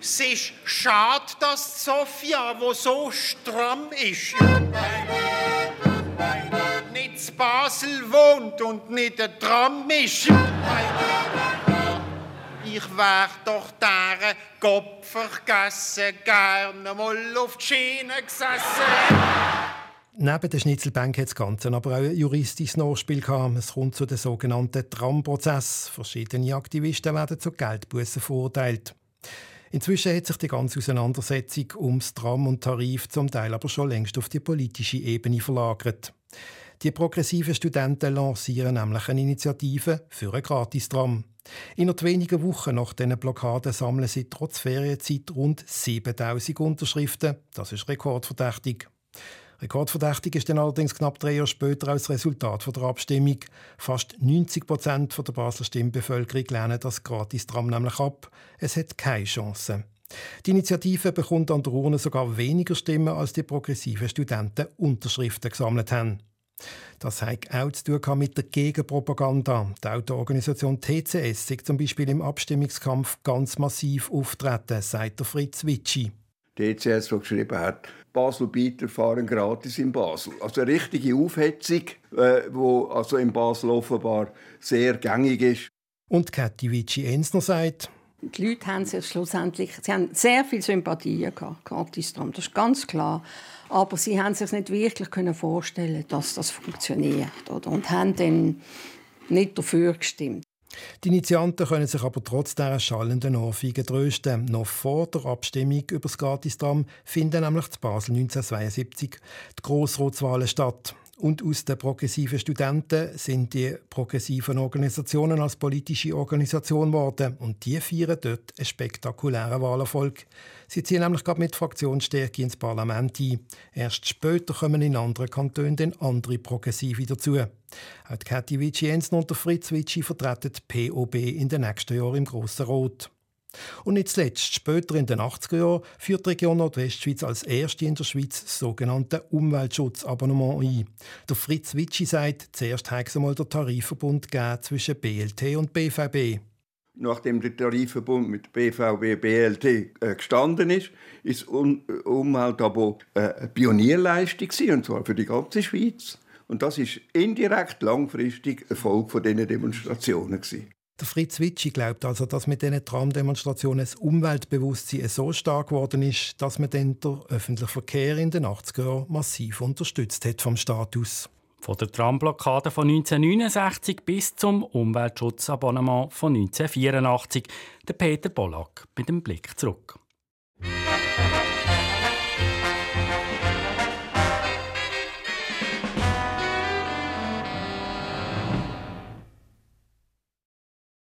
Es ist schade, dass Sofia, wo so stramm ist, nicht in Basel wohnt und nicht ein Tram ist. Ich wär doch deren Kopf vergessen, gerne mal auf die Schiene gesessen. Neben der Schnitzelbank hat das Ganze aber auch ein juristisches Nachspiel gehabt. Es kommt zu dem sogenannten Tram-Prozess. Verschiedene Aktivisten werden zu Geldbußen verurteilt. Inzwischen hat sich die ganze Auseinandersetzung ums Tram und Tarif zum Teil aber schon längst auf die politische Ebene verlagert. Die progressiven Studenten lancieren nämlich eine Initiative für ein Gratistram. Innerhalb weniger Wochen nach diesen Blockaden sammeln sie trotz Ferienzeit rund 7000 Unterschriften. Das ist rekordverdächtig. Rekordverdächtig ist dann allerdings knapp drei Jahre später als Resultat der Abstimmung. Fast 90 Prozent der Basler Stimmbevölkerung lehnen das Gratistram nämlich ab. Es hat keine Chance. Die Initiative bekommt an der Urne sogar weniger Stimmen, als die progressiven Studenten Unterschriften gesammelt haben. Das hat auch zu tun mit der Gegenpropaganda. Die Autoorganisation TCS ist zum Beispiel im Abstimmungskampf ganz massiv auftreten, sagt der Fritz Witschi. TCS, der geschrieben hat, Basel-Bieter fahren gratis in Basel. Also eine richtige Aufhetzung, äh, wo also in Basel offenbar sehr gängig ist. Und Kathi Vici-Ensner sagt, die Leute haben sich schlussendlich sie haben sehr viel Sympathie gehabt, Gratistram, das ist ganz klar. Aber sie haben sich nicht wirklich vorstellen dass das funktioniert. Oder? Und haben dann nicht dafür gestimmt. Die Initianten können sich aber trotz dieser schallenden Ohrfeige trösten. Noch vor der Abstimmung über das Gratistram finden nämlich in Basel 1972 die Grossratswahlen statt. Und aus den progressiven Studenten sind die progressiven Organisationen als politische Organisation geworden. Und die feiern dort einen spektakulären Wahlerfolg. Sie ziehen nämlich gerade mit Fraktionsstärke ins Parlament ein. Erst später kommen in anderen Kantonen dann andere Progressive dazu. Auch Kathi Vici-Jensen und Fritz Vici vertreten die POB in den nächsten Jahren im Grossen Rot. Und nicht zuletzt, später in den 80er Jahren, führt die Region Nordwestschweiz als erste in der Schweiz das sogenannte Umweltschutzabonnement ein. Der Fritz Witschi sagt, zuerst hat es einmal den Tarifverbund zwischen BLT und BVB. Nachdem der Tarifverbund mit BVB BLT äh, gestanden ist, ist um Umweltabo äh, eine Pionierleistung und zwar für die ganze Schweiz. Und das ist indirekt langfristig Erfolg von diesen Demonstrationen gewesen. Der Fritz Witschi glaubt also, dass mit diesen Tramdemonstrationen das Umweltbewusstsein so stark geworden ist, dass man den öffentlichen Verkehr in den 80er Jahren massiv unterstützt hat vom Status. Von der Tramblockade von 1969 bis zum Umweltschutzabonnement von 1984. Der Peter Bollack mit dem Blick zurück.